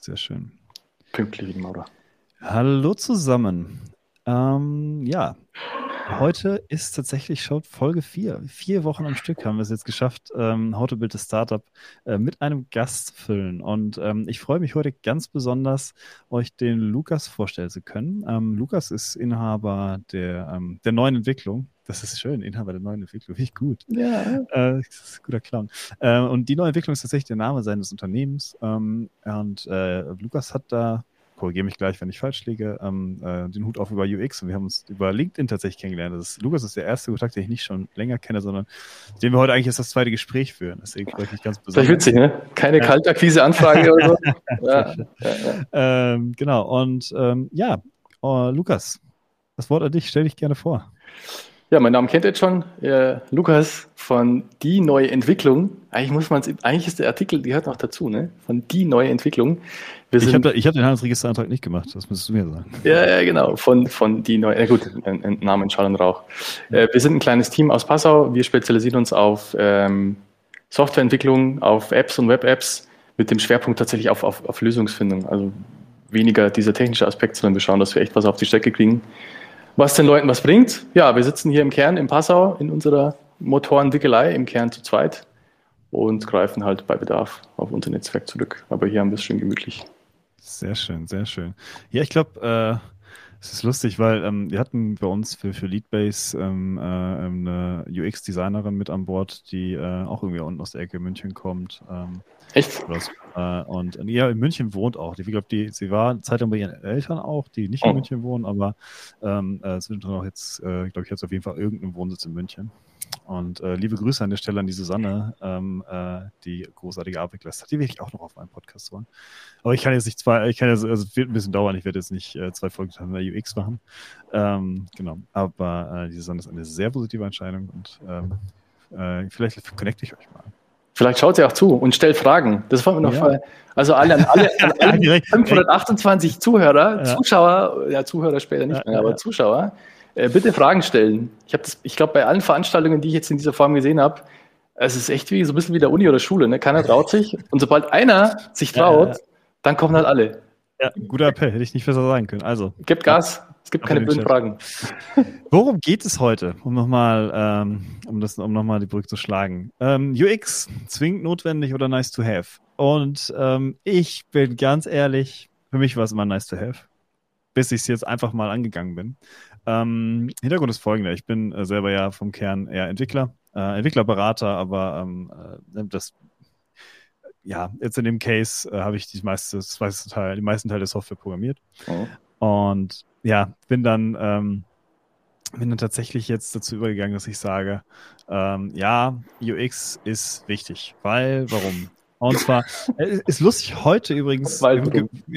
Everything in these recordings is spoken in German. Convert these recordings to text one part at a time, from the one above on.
Sehr schön. Pünktlich Maurer. Hallo zusammen. Ähm, ja, heute ist tatsächlich schon Folge 4. Vier Wochen am Stück haben wir es jetzt geschafft, ähm, How to Build a Startup äh, mit einem Gast zu füllen. Und ähm, ich freue mich heute ganz besonders, euch den Lukas vorstellen zu können. Ähm, Lukas ist Inhaber der, ähm, der neuen Entwicklung. Das ist schön, Inhaber der neuen Entwicklung, finde ich gut. Ja. Äh, das ist ein guter Clown. Äh, und die neue Entwicklung ist tatsächlich der Name seines Unternehmens. Ähm, und äh, Lukas hat da korrigiere mich gleich, wenn ich falsch liege, ähm, äh, den Hut auf über UX und wir haben uns über LinkedIn tatsächlich kennengelernt. Ist, Lukas ist der erste Kontakt, den ich nicht schon länger kenne, sondern den wir heute eigentlich erst das zweite Gespräch führen. Deswegen freue ich mich ganz besonders. Das ist witzig, ne? Keine ja. Kaltakquise-Anfrage oder so. ja. Ähm, genau, und ähm, ja, oh, Lukas, das Wort an dich, stell dich gerne vor. Ja, mein Name kennt ihr jetzt schon. Äh, Lukas von Die Neue Entwicklung. Eigentlich muss man eigentlich ist der Artikel, die hört noch dazu, ne? Von Die Neue Entwicklung. Wir ich habe hab den Handelsregisterantrag nicht gemacht, das müsstest du mir sagen. Ja, ja, genau. Von, von Die Neue, na gut, ein, ein Name Schall und Rauch. Äh, wir sind ein kleines Team aus Passau. Wir spezialisieren uns auf ähm, Softwareentwicklung, auf Apps und Web-Apps mit dem Schwerpunkt tatsächlich auf, auf, auf Lösungsfindung. Also weniger dieser technische Aspekt, sondern wir schauen, dass wir echt was auf die Strecke kriegen was den Leuten was bringt. Ja, wir sitzen hier im Kern in Passau in unserer Motorendickelei, im Kern zu zweit und greifen halt bei Bedarf auf unser Netzwerk zurück. Aber hier haben wir es schön gemütlich. Sehr schön, sehr schön. Ja, ich glaube, äh, es ist lustig, weil ähm, wir hatten bei uns für, für Leadbase ähm, äh, eine UX-Designerin mit an Bord, die äh, auch irgendwie unten aus der Ecke München kommt. Ähm, Echt? Äh, und ja, in München wohnt auch. Ich glaube, die, sie war eine Zeit lang bei ihren Eltern auch, die nicht in oh. München wohnen, aber ähm, äh, zwischendrin auch jetzt, äh, glaube ich, jetzt auf jeden Fall irgendeinen Wohnsitz in München. Und äh, liebe Grüße an der Stelle an die Susanne, ähm, äh, die großartige Arbeit leistet. Die will ich auch noch auf meinem Podcast hören. Aber ich kann jetzt nicht zwei, ich kann jetzt, also es wird ein bisschen dauern, ich werde jetzt nicht äh, zwei Folgen von der UX machen. Ähm, genau. Aber äh, die Susanne ist eine sehr positive Entscheidung und ähm, äh, vielleicht connecte ich euch mal. Vielleicht schaut sie auch zu und stellt Fragen. Das fand mir noch ja. Also alle, alle, alle 528 Zuhörer, ja. Zuschauer, ja, Zuhörer später nicht mehr, aber Zuschauer, äh, bitte Fragen stellen. Ich habe das, ich glaube, bei allen Veranstaltungen, die ich jetzt in dieser Form gesehen habe, es ist echt wie so ein bisschen wie der Uni oder Schule. Ne? Keiner traut sich. Und sobald einer sich traut, dann kommen halt alle. Ja, guter Appell, hätte ich nicht besser sagen können. Also. Gibt Gas. Es gibt keine blöden Fragen. Worum geht es heute, um nochmal, ähm, um das, um nochmal die Brücke zu schlagen? Ähm, UX, zwingend notwendig oder nice to have? Und ähm, ich bin ganz ehrlich, für mich war es immer nice to have, bis ich es jetzt einfach mal angegangen bin. Ähm, Hintergrund ist folgender: Ich bin äh, selber ja vom Kern eher Entwickler, äh, Entwicklerberater, aber ähm, äh, das ja, jetzt in dem Case äh, habe ich die meiste, das meiste Teil, die meisten Teile der Software programmiert. Oh. Und ja, bin dann, ähm, bin dann tatsächlich jetzt dazu übergegangen, dass ich sage, ähm, ja, UX ist wichtig, weil, warum? Und zwar, äh, ist lustig, heute übrigens, wir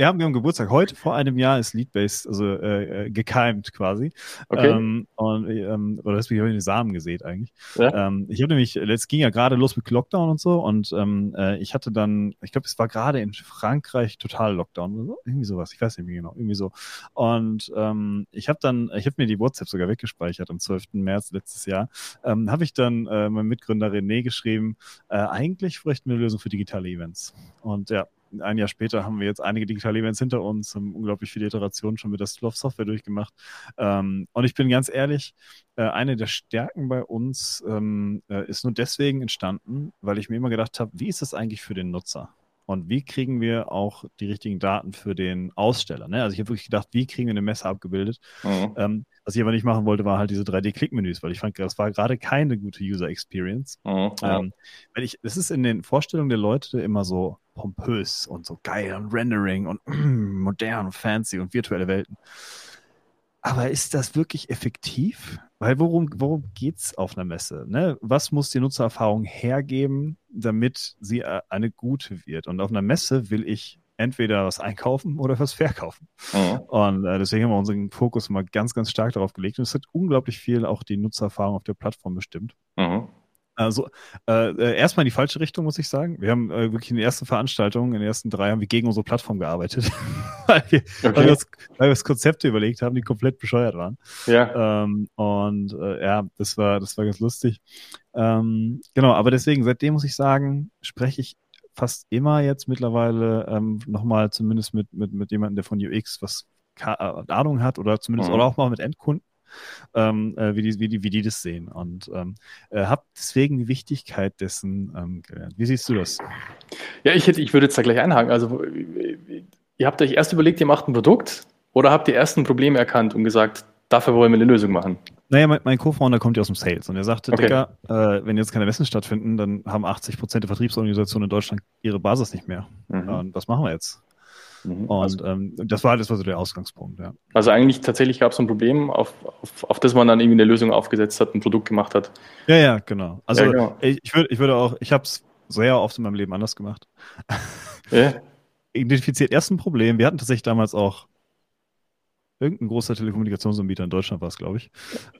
haben, wir haben, Geburtstag, heute vor einem Jahr ist Leadbase, also äh, äh, gekeimt quasi. Okay. Ähm, und, ähm, oder das habe ich in die Samen gesät eigentlich. Ja. Ähm, ich habe nämlich, es ging ja gerade los mit Lockdown und so und ähm, äh, ich hatte dann, ich glaube, es war gerade in Frankreich total Lockdown oder so, irgendwie sowas, ich weiß nicht mehr genau, irgendwie so. Und ähm, ich habe dann, ich habe mir die WhatsApp sogar weggespeichert am 12. März letztes Jahr, ähm, habe ich dann äh, meinem Mitgründer René geschrieben, äh, eigentlich bräuchten wir eine Lösung für digitale digitale Events. Und ja, ein Jahr später haben wir jetzt einige digitale Events hinter uns, haben unglaublich viele Iterationen schon mit der Slough Software durchgemacht. Ähm, und ich bin ganz ehrlich, äh, eine der Stärken bei uns ähm, äh, ist nur deswegen entstanden, weil ich mir immer gedacht habe, wie ist das eigentlich für den Nutzer? Und wie kriegen wir auch die richtigen Daten für den Aussteller? Ne? Also ich habe wirklich gedacht, wie kriegen wir eine Messe abgebildet? Mhm. Ähm, was ich aber nicht machen wollte, war halt diese 3D-Click-Menüs, weil ich fand, das war gerade keine gute User Experience. Mhm. Ähm, weil ich, das ist in den Vorstellungen der Leute immer so pompös und so geil und Rendering und mm, modern und fancy und virtuelle Welten. Aber ist das wirklich effektiv? Weil worum, worum geht es auf einer Messe? Ne? Was muss die Nutzererfahrung hergeben, damit sie äh, eine gute wird? Und auf einer Messe will ich entweder was einkaufen oder was verkaufen. Mhm. Und äh, deswegen haben wir unseren Fokus mal ganz, ganz stark darauf gelegt. Und es hat unglaublich viel auch die Nutzererfahrung auf der Plattform bestimmt. Mhm. Also äh, äh, erstmal in die falsche Richtung, muss ich sagen. Wir haben äh, wirklich in den ersten Veranstaltungen, in den ersten drei, haben wir gegen unsere Plattform gearbeitet, weil, wir, okay. weil, wir uns, weil wir uns Konzepte überlegt haben, die komplett bescheuert waren. Ja. Ähm, und äh, ja, das war, das war ganz lustig. Ähm, genau, aber deswegen, seitdem muss ich sagen, spreche ich fast immer jetzt mittlerweile ähm, nochmal zumindest mit, mit, mit jemandem, der von UX was äh, Ahnung hat oder zumindest mhm. oder auch mal mit Endkunden. Ähm, äh, wie, die, wie, die, wie die das sehen. Und ähm, äh, habe deswegen die Wichtigkeit dessen ähm, gelernt. Wie siehst du das? Ja, ich, hätte, ich würde jetzt da gleich einhaken. Also, ihr habt euch erst überlegt, ihr macht ein Produkt oder habt ihr erst ein Problem erkannt und gesagt, dafür wollen wir eine Lösung machen? Naja, mein, mein Co-Founder kommt ja aus dem Sales und er sagte, okay. Dicker, äh, wenn jetzt keine Messen stattfinden, dann haben 80 Prozent der Vertriebsorganisationen in Deutschland ihre Basis nicht mehr. Mhm. Und was machen wir jetzt? Mhm. Und also, ähm, das war das war so der Ausgangspunkt, ja. Also eigentlich tatsächlich gab es ein Problem, auf, auf, auf das man dann irgendwie eine Lösung aufgesetzt hat, ein Produkt gemacht hat. Ja, ja, genau. Also ja, genau. Ich, ich, würde, ich würde auch, ich habe es sehr oft in meinem Leben anders gemacht. Ja. Identifiziert erst ein Problem. Wir hatten tatsächlich damals auch irgendein großer Telekommunikationsanbieter in Deutschland war es, glaube ich.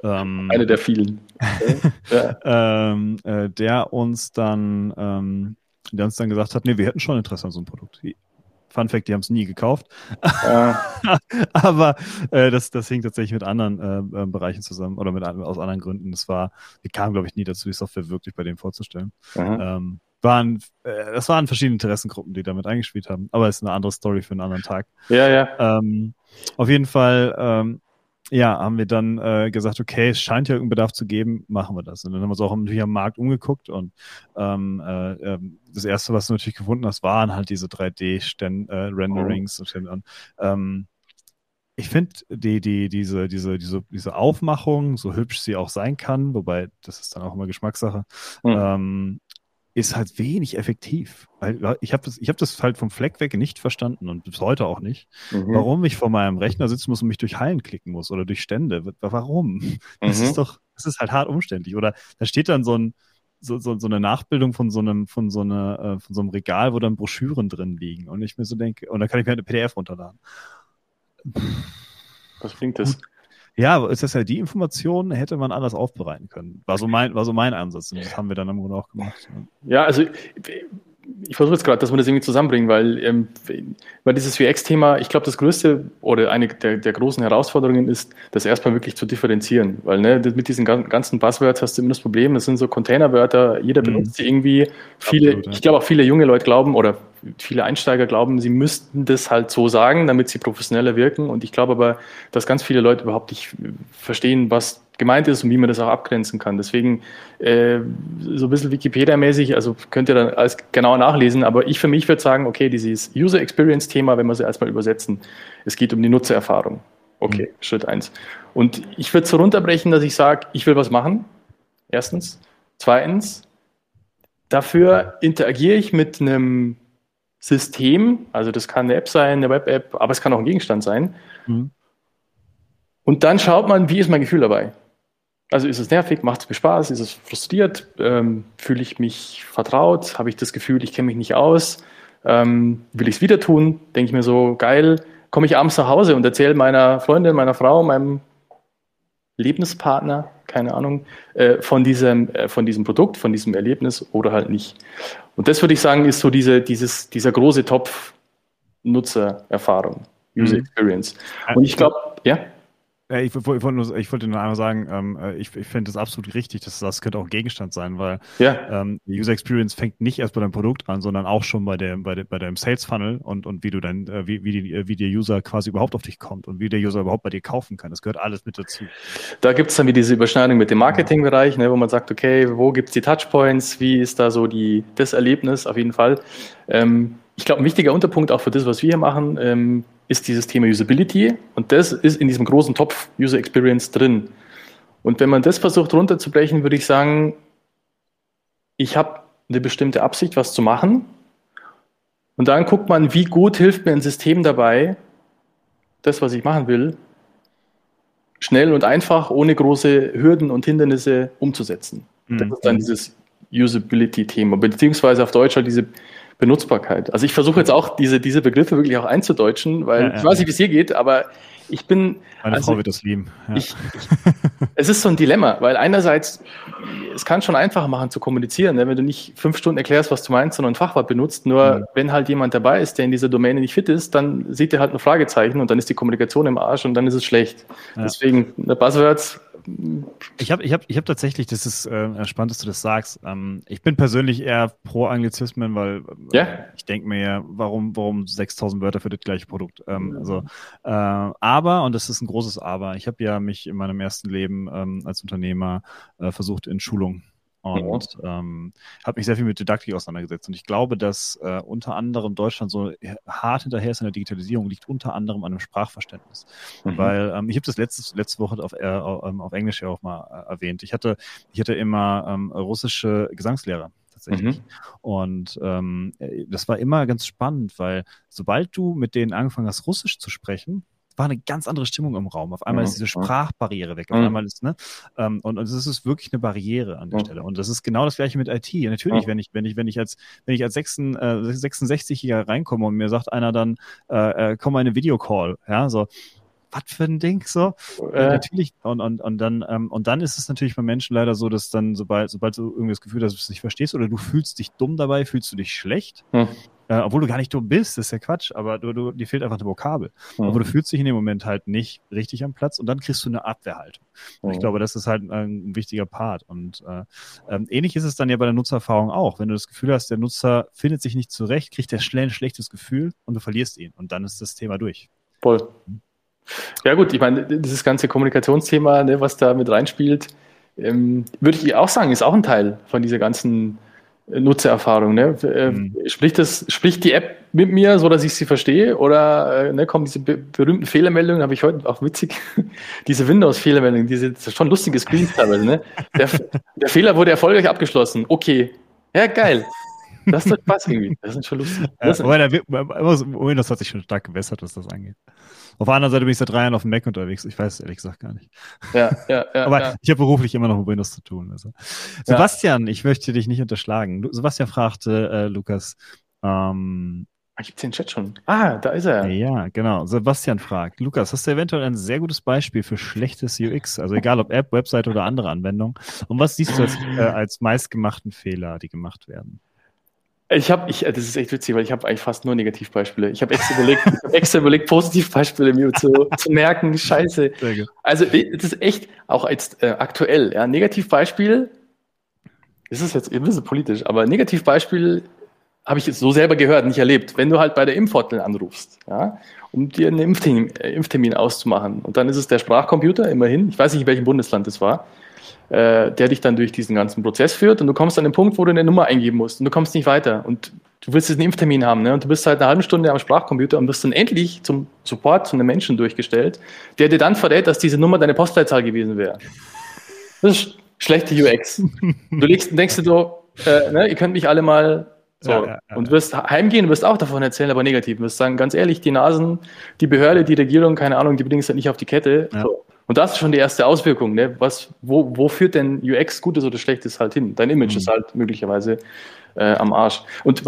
Ähm, Eine der vielen. ähm, äh, der uns dann, ähm, der uns dann gesagt hat, nee, wir hätten schon Interesse an so einem Produkt. Fun Fact, die haben es nie gekauft. Ja. Aber äh, das, das hing tatsächlich mit anderen äh, äh, Bereichen zusammen oder mit aus anderen Gründen. Das war, wir kamen, glaube ich, nie dazu, die Software wirklich bei denen vorzustellen. Ähm, waren, äh, das waren verschiedene Interessengruppen, die damit eingespielt haben. Aber es ist eine andere Story für einen anderen Tag. Ja, ja. Ähm, auf jeden Fall, ähm, ja, haben wir dann äh, gesagt, okay, es scheint ja irgendeinen Bedarf zu geben, machen wir das. Und dann haben wir uns auch natürlich am Markt umgeguckt und ähm, äh, ähm, das erste, was du natürlich gefunden hast, waren halt diese 3D-Renderings. Äh, oh. Und, ähm, ich finde die, die, diese, diese, diese, diese Aufmachung, so hübsch sie auch sein kann, wobei das ist dann auch immer Geschmackssache, mhm. ähm, ist halt wenig effektiv. Weil ich habe das, ich hab das halt vom Fleck weg nicht verstanden und bis heute auch nicht, mhm. warum ich vor meinem Rechner sitzen muss und mich durch Hallen klicken muss oder durch Stände. Warum? Mhm. Das ist doch, das ist halt hart umständlich. Oder da steht dann so ein, so, so, so eine Nachbildung von so einem, von so einer, äh, von so einem Regal, wo dann Broschüren drin liegen. Und ich mir so denke, und dann kann ich mir halt eine PDF runterladen. Was bringt das? Gut, ja, ist das ja die Information, hätte man anders aufbereiten können. War so mein, war so mein Ansatz. Und das haben wir dann im Grunde auch gemacht. Ja, also ich versuche jetzt gerade, dass wir das irgendwie zusammenbringen, weil, ähm, weil dieses VX-Thema, ich glaube, das größte oder eine der, der, großen Herausforderungen ist, das erstmal wirklich zu differenzieren. Weil ne, mit diesen ganzen Buzzwords hast du immer das Problem, das sind so Containerwörter, jeder mhm. benutzt sie irgendwie. Viele, Absolut, ja. ich glaube auch viele junge Leute glauben oder viele Einsteiger glauben, sie müssten das halt so sagen, damit sie professioneller wirken. Und ich glaube aber, dass ganz viele Leute überhaupt nicht verstehen, was gemeint ist und wie man das auch abgrenzen kann. Deswegen äh, so ein bisschen Wikipedia-mäßig, also könnt ihr dann alles genauer nachlesen, aber ich für mich würde sagen, okay, dieses User Experience-Thema, wenn wir es erstmal übersetzen, es geht um die Nutzererfahrung. Okay, mhm. Schritt eins. Und ich würde es so runterbrechen, dass ich sage, ich will was machen. Erstens. Zweitens, dafür interagiere ich mit einem System, also das kann eine App sein, eine Web-App, aber es kann auch ein Gegenstand sein. Mhm. Und dann schaut man, wie ist mein Gefühl dabei? Also ist es nervig, macht es mir Spaß, ist es frustriert, ähm, fühle ich mich vertraut, habe ich das Gefühl, ich kenne mich nicht aus, ähm, will ich es wieder tun, denke ich mir so, geil, komme ich abends nach Hause und erzähle meiner Freundin, meiner Frau, meinem Lebenspartner, keine Ahnung, äh, von, diesem, äh, von diesem Produkt, von diesem Erlebnis oder halt nicht. Und das würde ich sagen, ist so diese, dieses, dieser große Topf Nutzererfahrung, User mhm. Experience. Und ich glaube, ja. Ich, ich, wollte nur, ich wollte nur einmal sagen, ähm, äh, ich, ich finde es absolut richtig, dass das könnte auch Gegenstand sein, weil ja. ähm, die User Experience fängt nicht erst bei deinem Produkt an, sondern auch schon bei dem, bei, de, bei deinem Sales Funnel und, und wie du dann, äh, wie, wie, die, wie der User quasi überhaupt auf dich kommt und wie der User überhaupt bei dir kaufen kann. Das gehört alles mit dazu. Da gibt es dann wie diese Überschneidung mit dem Marketingbereich, ne, wo man sagt, okay, wo gibt es die Touchpoints, wie ist da so die, das Erlebnis auf jeden Fall. Ähm, ich glaube, ein wichtiger Unterpunkt auch für das, was wir hier machen, ähm, ist dieses Thema Usability und das ist in diesem großen Topf User Experience drin. Und wenn man das versucht runterzubrechen, würde ich sagen, ich habe eine bestimmte Absicht, was zu machen. Und dann guckt man, wie gut hilft mir ein System dabei, das, was ich machen will, schnell und einfach, ohne große Hürden und Hindernisse umzusetzen. Mhm. Das ist dann dieses Usability-Thema, beziehungsweise auf Deutsch halt diese Benutzbarkeit. Also ich versuche jetzt auch diese, diese Begriffe wirklich auch einzudeutschen, weil ja, ich weiß nicht, wie es hier geht, aber ich bin. Meine also, Frau wird das lieben. Ja. Ich, ich, es ist so ein Dilemma, weil einerseits, es kann schon einfacher machen zu kommunizieren, ne? wenn du nicht fünf Stunden erklärst, was du meinst, sondern ein Fachwort benutzt. Nur mhm. wenn halt jemand dabei ist, der in dieser Domäne nicht fit ist, dann sieht er halt ein Fragezeichen und dann ist die Kommunikation im Arsch und dann ist es schlecht. Ja. Deswegen, Buzzwords ich habe ich hab, ich hab tatsächlich, das ist äh, spannend, dass du das sagst. Ähm, ich bin persönlich eher pro Anglizismen, weil äh, yeah. ich denke mir ja, warum, warum 6000 Wörter für das gleiche Produkt? Ähm, also, äh, aber, und das ist ein großes Aber, ich habe ja mich in meinem ersten Leben ähm, als Unternehmer äh, versucht, in Schulung und ja. ähm, habe mich sehr viel mit Didaktik auseinandergesetzt. Und ich glaube, dass äh, unter anderem Deutschland so hart hinterher ist in der Digitalisierung, liegt unter anderem an einem Sprachverständnis. Mhm. Weil ähm, ich habe das letzte, letzte Woche auf, äh, auf Englisch ja auch mal äh, erwähnt. Ich hatte, ich hatte immer ähm, russische Gesangslehrer tatsächlich. Mhm. Und ähm, äh, das war immer ganz spannend, weil sobald du mit denen angefangen hast, Russisch zu sprechen, war eine ganz andere Stimmung im Raum. Auf einmal mhm. ist diese Sprachbarriere weg. Auf mhm. einmal ist, ne? Ähm, und, und es ist wirklich eine Barriere an der mhm. Stelle. Und das ist genau das gleiche mit IT. Natürlich, wenn ich, wenn ich, wenn ich als, wenn ich als 6, äh, 66-Jähriger reinkomme und mir sagt einer dann, äh, äh, komm mal in eine Videocall, ja, so, was für ein Ding so. Äh. Natürlich, und, und, und dann, ähm, und dann ist es natürlich bei Menschen leider so, dass dann, sobald, sobald du irgendwie das Gefühl hast, dass du es nicht verstehst oder du fühlst dich dumm dabei, fühlst du dich schlecht. Hm. Äh, obwohl du gar nicht dumm bist, das ist ja Quatsch, aber du, du, dir fehlt einfach eine Vokabel. Mhm. Aber du fühlst dich in dem Moment halt nicht richtig am Platz und dann kriegst du eine Abwehrhaltung. Und ich glaube, das ist halt ein, wichtiger Part. Und äh, ähm, ähnlich ist es dann ja bei der Nutzererfahrung auch. Wenn du das Gefühl hast, der Nutzer findet sich nicht zurecht, kriegt er schnell ein schlechtes Gefühl und du verlierst ihn. Und dann ist das Thema durch. Voll. Ja gut, ich meine, dieses ganze Kommunikationsthema, ne, was da mit reinspielt, ähm, würde ich auch sagen, ist auch ein Teil von dieser ganzen Nutzererfahrung. Ne? Äh, mhm. Spricht, das, spricht die App mit mir, so dass ich sie verstehe? Oder äh, ne, kommen diese be berühmten Fehlermeldungen, habe ich heute auch witzig, diese Windows-Fehlermeldungen, diese schon lustige Screens teilweise. Ne? Der, der Fehler wurde erfolgreich abgeschlossen. Okay. Ja, geil. Das ist doch Spaß irgendwie. Das ist schon lustig. Ja, aber der, Windows hat sich schon stark gewässert, was das angeht. Auf der anderen Seite bin ich seit drei Jahren auf dem Mac unterwegs. Ich weiß ehrlich gesagt gar nicht. Ja, ja, ja. Aber ja. ich habe beruflich immer noch mit Windows zu tun. Also. Sebastian, ja. ich möchte dich nicht unterschlagen. Sebastian fragte äh, Lukas, ähm, Ah, Gibt es den Chat schon? Ah, da ist er. Ja, genau. Sebastian fragt, Lukas, hast du eventuell ein sehr gutes Beispiel für schlechtes UX? Also egal ob App, Website oder andere Anwendung. Und was siehst du als, äh, als meistgemachten Fehler, die gemacht werden? Ich habe, ich, das ist echt witzig, weil ich habe eigentlich fast nur Negativbeispiele. Ich habe extra überlegt, ich hab extra überlegt, Positivbeispiele mir zu, zu merken. Scheiße. Also das ist echt auch jetzt äh, aktuell. Ja, Negativbeispiel. Das ist jetzt ein bisschen politisch, aber Negativbeispiel habe ich jetzt so selber gehört, nicht erlebt. Wenn du halt bei der Impfhotline anrufst, ja, um dir einen Impftermin, äh, Impftermin auszumachen, und dann ist es der Sprachcomputer, immerhin. Ich weiß nicht, in welchem Bundesland das war äh, der dich dann durch diesen ganzen Prozess führt und du kommst an den Punkt, wo du eine Nummer eingeben musst und du kommst nicht weiter und du willst jetzt einen Impftermin haben ne? und du bist seit einer halben Stunde am Sprachcomputer und wirst dann endlich zum Support zu einem Menschen durchgestellt, der dir dann verrät, dass diese Nummer deine Postleitzahl gewesen wäre. Das ist schlechte UX. Du legst, denkst du so, äh, ne, ihr könnt mich alle mal so, ja, ja, ja, und wirst heimgehen, wirst auch davon erzählen, aber negativ. Wirst sagen, ganz ehrlich, die Nasen, die Behörde, die Regierung, keine Ahnung, die bringen es halt nicht auf die Kette. So. Und das ist schon die erste Auswirkung. Ne? Was, wo, wo führt denn UX Gutes oder Schlechtes halt hin? Dein Image mhm. ist halt möglicherweise äh, am Arsch. Und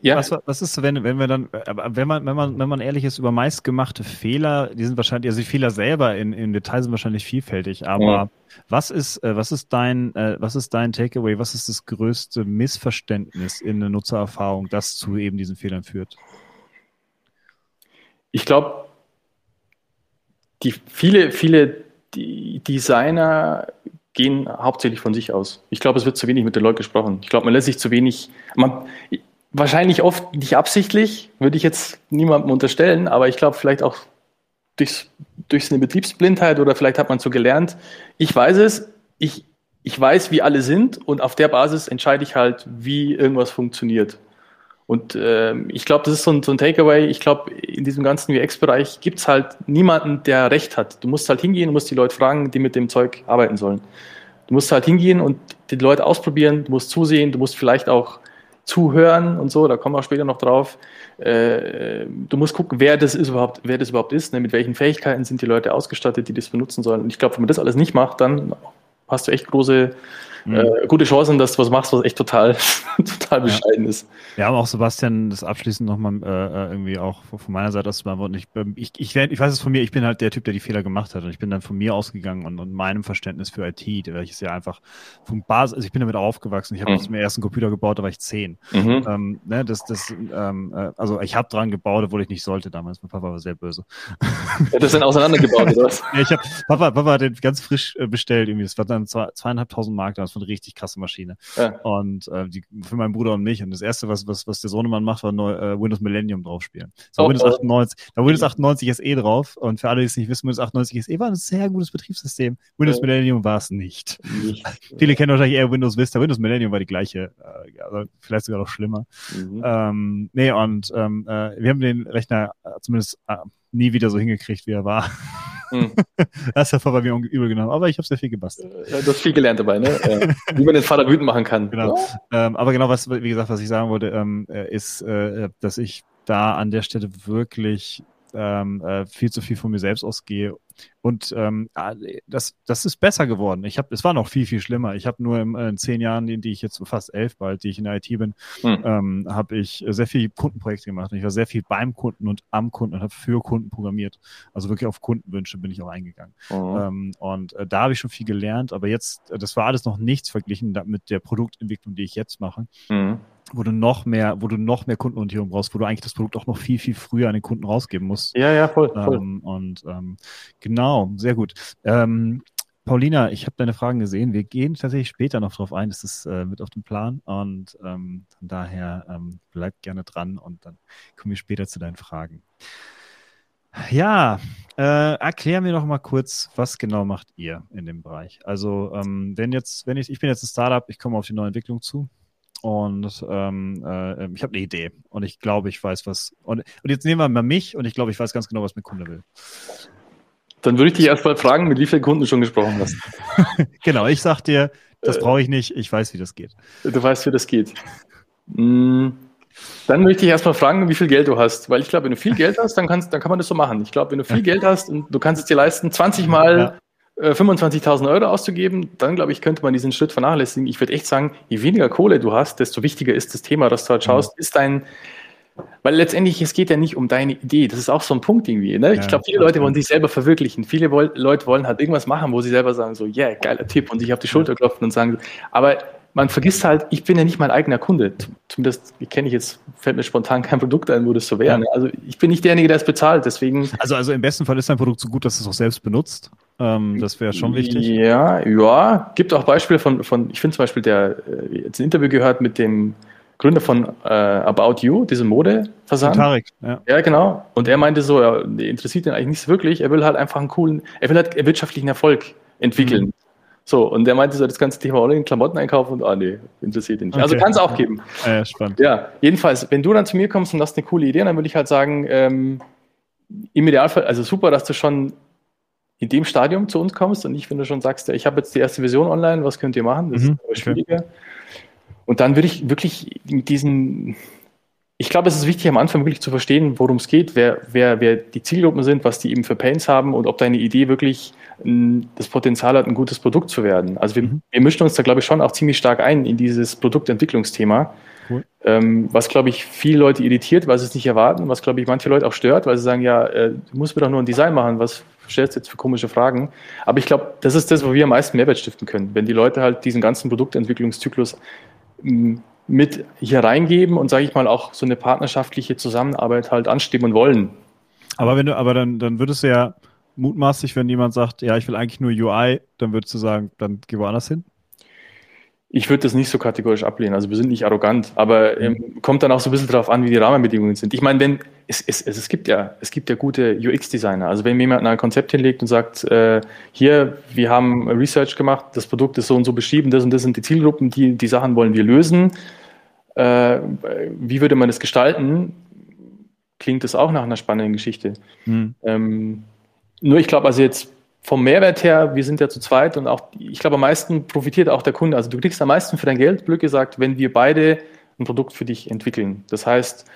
ja. Was, was ist, wenn, wenn wir dann, wenn man, wenn man, wenn man ehrlich ist über meistgemachte Fehler, die sind wahrscheinlich, also die Fehler selber in, in Details sind wahrscheinlich vielfältig, aber ja. was ist, äh, was ist dein, äh, was ist dein Takeaway? Was ist das größte Missverständnis in der Nutzererfahrung, das zu eben diesen Fehlern führt? Ich glaube, die viele, viele Designer gehen hauptsächlich von sich aus. Ich glaube, es wird zu wenig mit den Leuten gesprochen. Ich glaube, man lässt sich zu wenig, man, wahrscheinlich oft nicht absichtlich, würde ich jetzt niemandem unterstellen, aber ich glaube vielleicht auch durchs, durch eine Betriebsblindheit oder vielleicht hat man so gelernt. Ich weiß es, ich, ich weiß, wie alle sind und auf der Basis entscheide ich halt, wie irgendwas funktioniert. Und äh, ich glaube, das ist so ein, so ein Takeaway. Ich glaube, in diesem ganzen UX-Bereich gibt's halt niemanden, der Recht hat. Du musst halt hingehen, du musst die Leute fragen, die mit dem Zeug arbeiten sollen. Du musst halt hingehen und die Leute ausprobieren, du musst zusehen, du musst vielleicht auch zuhören und so, da kommen wir später noch drauf. Äh, du musst gucken, wer das ist überhaupt, wer das überhaupt ist, ne? mit welchen Fähigkeiten sind die Leute ausgestattet, die das benutzen sollen. Und ich glaube, wenn man das alles nicht macht, dann hast du echt große mhm. äh, gute Chancen, dass du was machst, was echt total, total bescheiden ja. ist. Ja, aber auch Sebastian, das abschließend nochmal äh, äh, irgendwie auch von meiner Seite aus zu beantworten. Ich, ähm, ich, ich, ich weiß es von mir, ich bin halt der Typ, der die Fehler gemacht hat und ich bin dann von mir ausgegangen und, und meinem Verständnis für IT, welches ja einfach vom Basis, also ich bin damit aufgewachsen. Ich habe mhm. mir erst einen Computer gebaut, da war ich zehn. Mhm. Ähm, ne, das, das, ähm, äh, also ich habe dran gebaut, obwohl ich nicht sollte damals. Mein Papa war sehr böse. Ja, das sind auseinandergebaut, oder was? ja, ich hab, Papa, Papa hat den ganz frisch äh, bestellt irgendwie. Das war dann zwei, zweieinhalbtausend Mark, das war eine richtig krasse Maschine. Ja. Und äh, die, für meinen Bruder und mich. Und das erste, was, was, was der Sohnemann macht, war neu, äh, Windows Millennium draufspielen. So oh, Windows oh. 98, da Windows 98 SE drauf. Und für alle, die es nicht wissen, Windows 98 SE war ein sehr gutes Betriebssystem. Windows. Millennium war es nicht. nicht. Viele kennen wahrscheinlich eher Windows Vista. Windows Millennium war die gleiche, äh, also vielleicht sogar noch schlimmer. Mhm. Ähm, nee, und ähm, äh, wir haben den Rechner äh, zumindest äh, nie wieder so hingekriegt, wie er war. Hm. Das hat bei mir übel genommen, aber ich habe sehr viel gebastelt. Ja, du hast viel gelernt dabei, ne? wie man den Vater wütend machen kann. Genau. Ja. Ähm, aber genau, was, wie gesagt, was ich sagen wollte, ähm, äh, ist, äh, dass ich da an der Stelle wirklich ähm, äh, viel zu viel von mir selbst ausgehe und ähm, ah, das, das ist besser geworden. Ich habe, es war noch viel, viel schlimmer. Ich habe nur in, in, zehn Jahren, in die ich jetzt fast elf bald, die ich in der IT bin, hm. ähm, habe ich sehr viel Kundenprojekte gemacht. Und ich war sehr viel beim Kunden und am Kunden und habe für Kunden programmiert. Also wirklich auf Kundenwünsche bin ich auch eingegangen. Mhm. Ähm, und äh, da habe ich schon viel gelernt, aber jetzt, äh, das war alles noch nichts verglichen mit der Produktentwicklung, die ich jetzt mache. Mhm wo du noch mehr, wo du noch mehr Kundenorientierung brauchst, wo du eigentlich das Produkt auch noch viel, viel früher an den Kunden rausgeben musst. Ja, ja, voll. voll. Ähm, und ähm, genau, sehr gut. Ähm, Paulina, ich habe deine Fragen gesehen. Wir gehen tatsächlich später noch drauf ein. Das ist äh, mit auf dem Plan. Und ähm, von daher ähm, bleib gerne dran und dann kommen wir später zu deinen Fragen. Ja, äh, erklär mir noch mal kurz, was genau macht ihr in dem Bereich? Also, ähm, wenn jetzt, wenn ich, ich bin jetzt ein Startup, ich komme auf die neue Entwicklung zu und ähm, äh, ich habe eine Idee und ich glaube, ich weiß was. Und, und jetzt nehmen wir mal mich und ich glaube, ich weiß ganz genau, was mein Kunde will. Dann würde ich dich erstmal fragen, mit wie vielen Kunden du schon gesprochen hast. genau, ich sag dir, das äh. brauche ich nicht, ich weiß, wie das geht. Du weißt, wie das geht. Mm, dann möchte ich erstmal fragen, wie viel Geld du hast. Weil ich glaube, wenn du viel Geld hast, dann, kannst, dann kann man das so machen. Ich glaube, wenn du viel Geld hast und du kannst es dir leisten, 20 Mal ja. 25.000 äh, Euro auszugeben, dann glaube ich, könnte man diesen Schritt vernachlässigen. Ich würde echt sagen, je weniger Kohle du hast, desto wichtiger ist das Thema, das du halt schaust, mhm. ist dein, weil letztendlich, es geht ja nicht um deine Idee. Das ist auch so ein Punkt irgendwie. Ne? Ich ja, glaube, viele Leute wollen sich selber verwirklichen. Viele Leute wollen halt irgendwas machen, wo sie selber sagen so, yeah, geiler Tipp und sich auf die Schulter klopfen und sagen, aber man vergisst halt, ich bin ja nicht mein eigener Kunde. Zumindest kenne ich jetzt, fällt mir spontan kein Produkt ein, wo das so wäre. Ja. Also ich bin nicht derjenige, der es bezahlt, deswegen. Also, also im besten Fall ist dein Produkt so gut, dass du es auch selbst benutzt. Ähm, das wäre schon wichtig. Ja, ja. Gibt auch Beispiele von, von ich finde zum Beispiel, der äh, jetzt ein Interview gehört mit dem Gründer von äh, About You, diesem Modeversand. Tarek, ja. Ja, genau. Und er meinte so, er interessiert ihn eigentlich nicht wirklich. Er will halt einfach einen coolen, er will halt wirtschaftlichen Erfolg entwickeln. Mhm. So, und der meinte so, das ganze Thema online Klamotten einkaufen und, ah, nee, interessiert ihn nicht. Also okay. Also kann es auch geben. Ja, spannend. Ja, jedenfalls, wenn du dann zu mir kommst und hast eine coole Idee, dann würde ich halt sagen, ähm, im Idealfall, also super, dass du schon in dem Stadium zu uns kommst und nicht, wenn du schon sagst, ich habe jetzt die erste Version online, was könnt ihr machen? Das mhm, ist schwieriger. Okay. Und dann würde ich wirklich mit diesen, ich glaube, es ist wichtig am Anfang wirklich zu verstehen, worum es geht, wer, wer, wer die Zielgruppen sind, was die eben für Pains haben und ob deine Idee wirklich das Potenzial hat, ein gutes Produkt zu werden. Also wir, mhm. wir mischen uns da, glaube ich, schon auch ziemlich stark ein in dieses Produktentwicklungsthema. Cool. Ähm, was, glaube ich, viele Leute irritiert, weil sie es nicht erwarten, was, glaube ich, manche Leute auch stört, weil sie sagen, ja, äh, du musst mir doch nur ein Design machen, was stellst du jetzt für komische Fragen? Aber ich glaube, das ist das, wo wir am meisten Mehrwert stiften können. Wenn die Leute halt diesen ganzen Produktentwicklungszyklus mit hier reingeben und, sage ich mal, auch so eine partnerschaftliche Zusammenarbeit halt anstimmen wollen. Aber wenn du, aber dann, dann würdest du ja mutmaßlich, wenn jemand sagt, ja, ich will eigentlich nur UI, dann würdest du sagen, dann geh woanders hin? Ich würde das nicht so kategorisch ablehnen. Also wir sind nicht arrogant, aber ähm, kommt dann auch so ein bisschen darauf an, wie die Rahmenbedingungen sind. Ich meine, wenn es, es, es, gibt ja es gibt ja gute UX-Designer. Also wenn mir jemand ein Konzept hinlegt und sagt, äh, hier wir haben Research gemacht, das Produkt ist so und so beschrieben, das und das sind die Zielgruppen, die die Sachen wollen wir lösen. Äh, wie würde man das gestalten? Klingt das auch nach einer spannenden Geschichte. Hm. Ähm, nur ich glaube, also jetzt vom Mehrwert her, wir sind ja zu zweit und auch, ich glaube, am meisten profitiert auch der Kunde. Also du kriegst am meisten für dein Geld, Glück gesagt, wenn wir beide ein Produkt für dich entwickeln. Das heißt,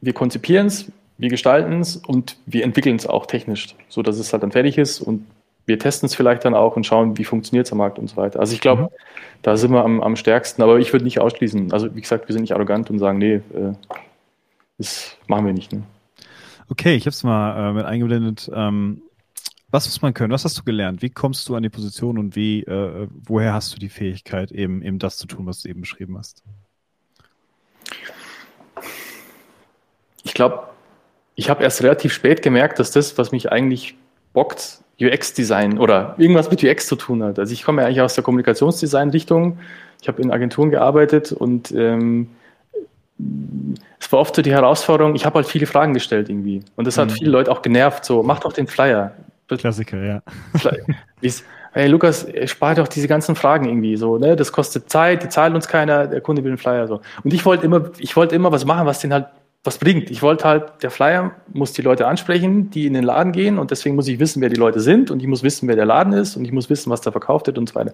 wir konzipieren es, wir gestalten es und wir entwickeln es auch technisch, so dass es halt dann fertig ist und wir testen es vielleicht dann auch und schauen, wie funktioniert es am Markt und so weiter. Also ich glaube, mhm. da sind wir am, am stärksten, aber ich würde nicht ausschließen. Also wie gesagt, wir sind nicht arrogant und sagen, nee, äh, das machen wir nicht. Ne? Okay, ich habe es mal äh, mit eingeblendet. Ähm, was muss man können? Was hast du gelernt? Wie kommst du an die Position und wie, äh, woher hast du die Fähigkeit, eben, eben das zu tun, was du eben beschrieben hast? Ich glaube, ich habe erst relativ spät gemerkt, dass das, was mich eigentlich bockt, UX-Design oder irgendwas mit UX zu tun hat. Also ich komme ja eigentlich aus der Kommunikationsdesign-Richtung. Ich habe in Agenturen gearbeitet und ähm, es war oft so die Herausforderung, ich habe halt viele Fragen gestellt irgendwie. Und das hat mhm. viele Leute auch genervt, so, mach doch den Flyer. Klassiker, ja. hey Lukas, spar doch diese ganzen Fragen irgendwie so, ne? Das kostet Zeit, die zahlt uns keiner, der Kunde will den Flyer so. Und ich wollte immer, ich wollte immer was machen, was den halt was bringt. Ich wollte halt, der Flyer muss die Leute ansprechen, die in den Laden gehen und deswegen muss ich wissen, wer die Leute sind und ich muss wissen, wer der Laden ist und ich muss wissen, was da verkauft wird und so weiter.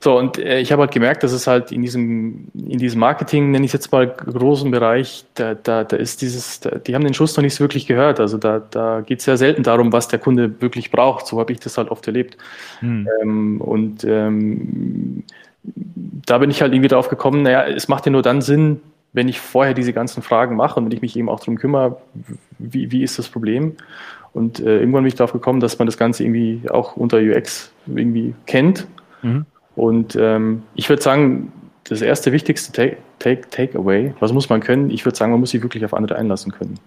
So, und äh, ich habe halt gemerkt, dass es halt in diesem, in diesem Marketing, nenne ich es jetzt mal großen Bereich, da, da, da ist dieses, da, die haben den Schuss noch nicht so wirklich gehört. Also da, da geht es sehr selten darum, was der Kunde wirklich braucht. So habe ich das halt oft erlebt. Hm. Ähm, und ähm, da bin ich halt irgendwie drauf gekommen, naja, es macht ja nur dann Sinn, wenn ich vorher diese ganzen Fragen mache und wenn ich mich eben auch darum kümmere, wie, wie ist das Problem? Und äh, irgendwann bin ich darauf gekommen, dass man das Ganze irgendwie auch unter UX irgendwie kennt. Mhm. Und ähm, ich würde sagen, das erste wichtigste Take, Take, Takeaway, was muss man können? Ich würde sagen, man muss sich wirklich auf andere einlassen können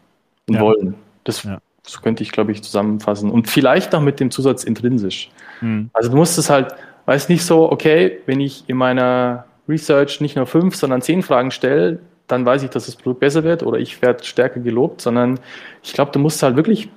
und ja. wollen. Das, ja. das, könnte ich, glaube ich, zusammenfassen. Und vielleicht noch mit dem Zusatz intrinsisch. Mhm. Also du musst es halt, weiß nicht so, okay, wenn ich in meiner Research nicht nur fünf, sondern zehn Fragen stelle, dann weiß ich, dass das Produkt besser wird oder ich werde stärker gelobt, sondern ich glaube, du musst halt wirklich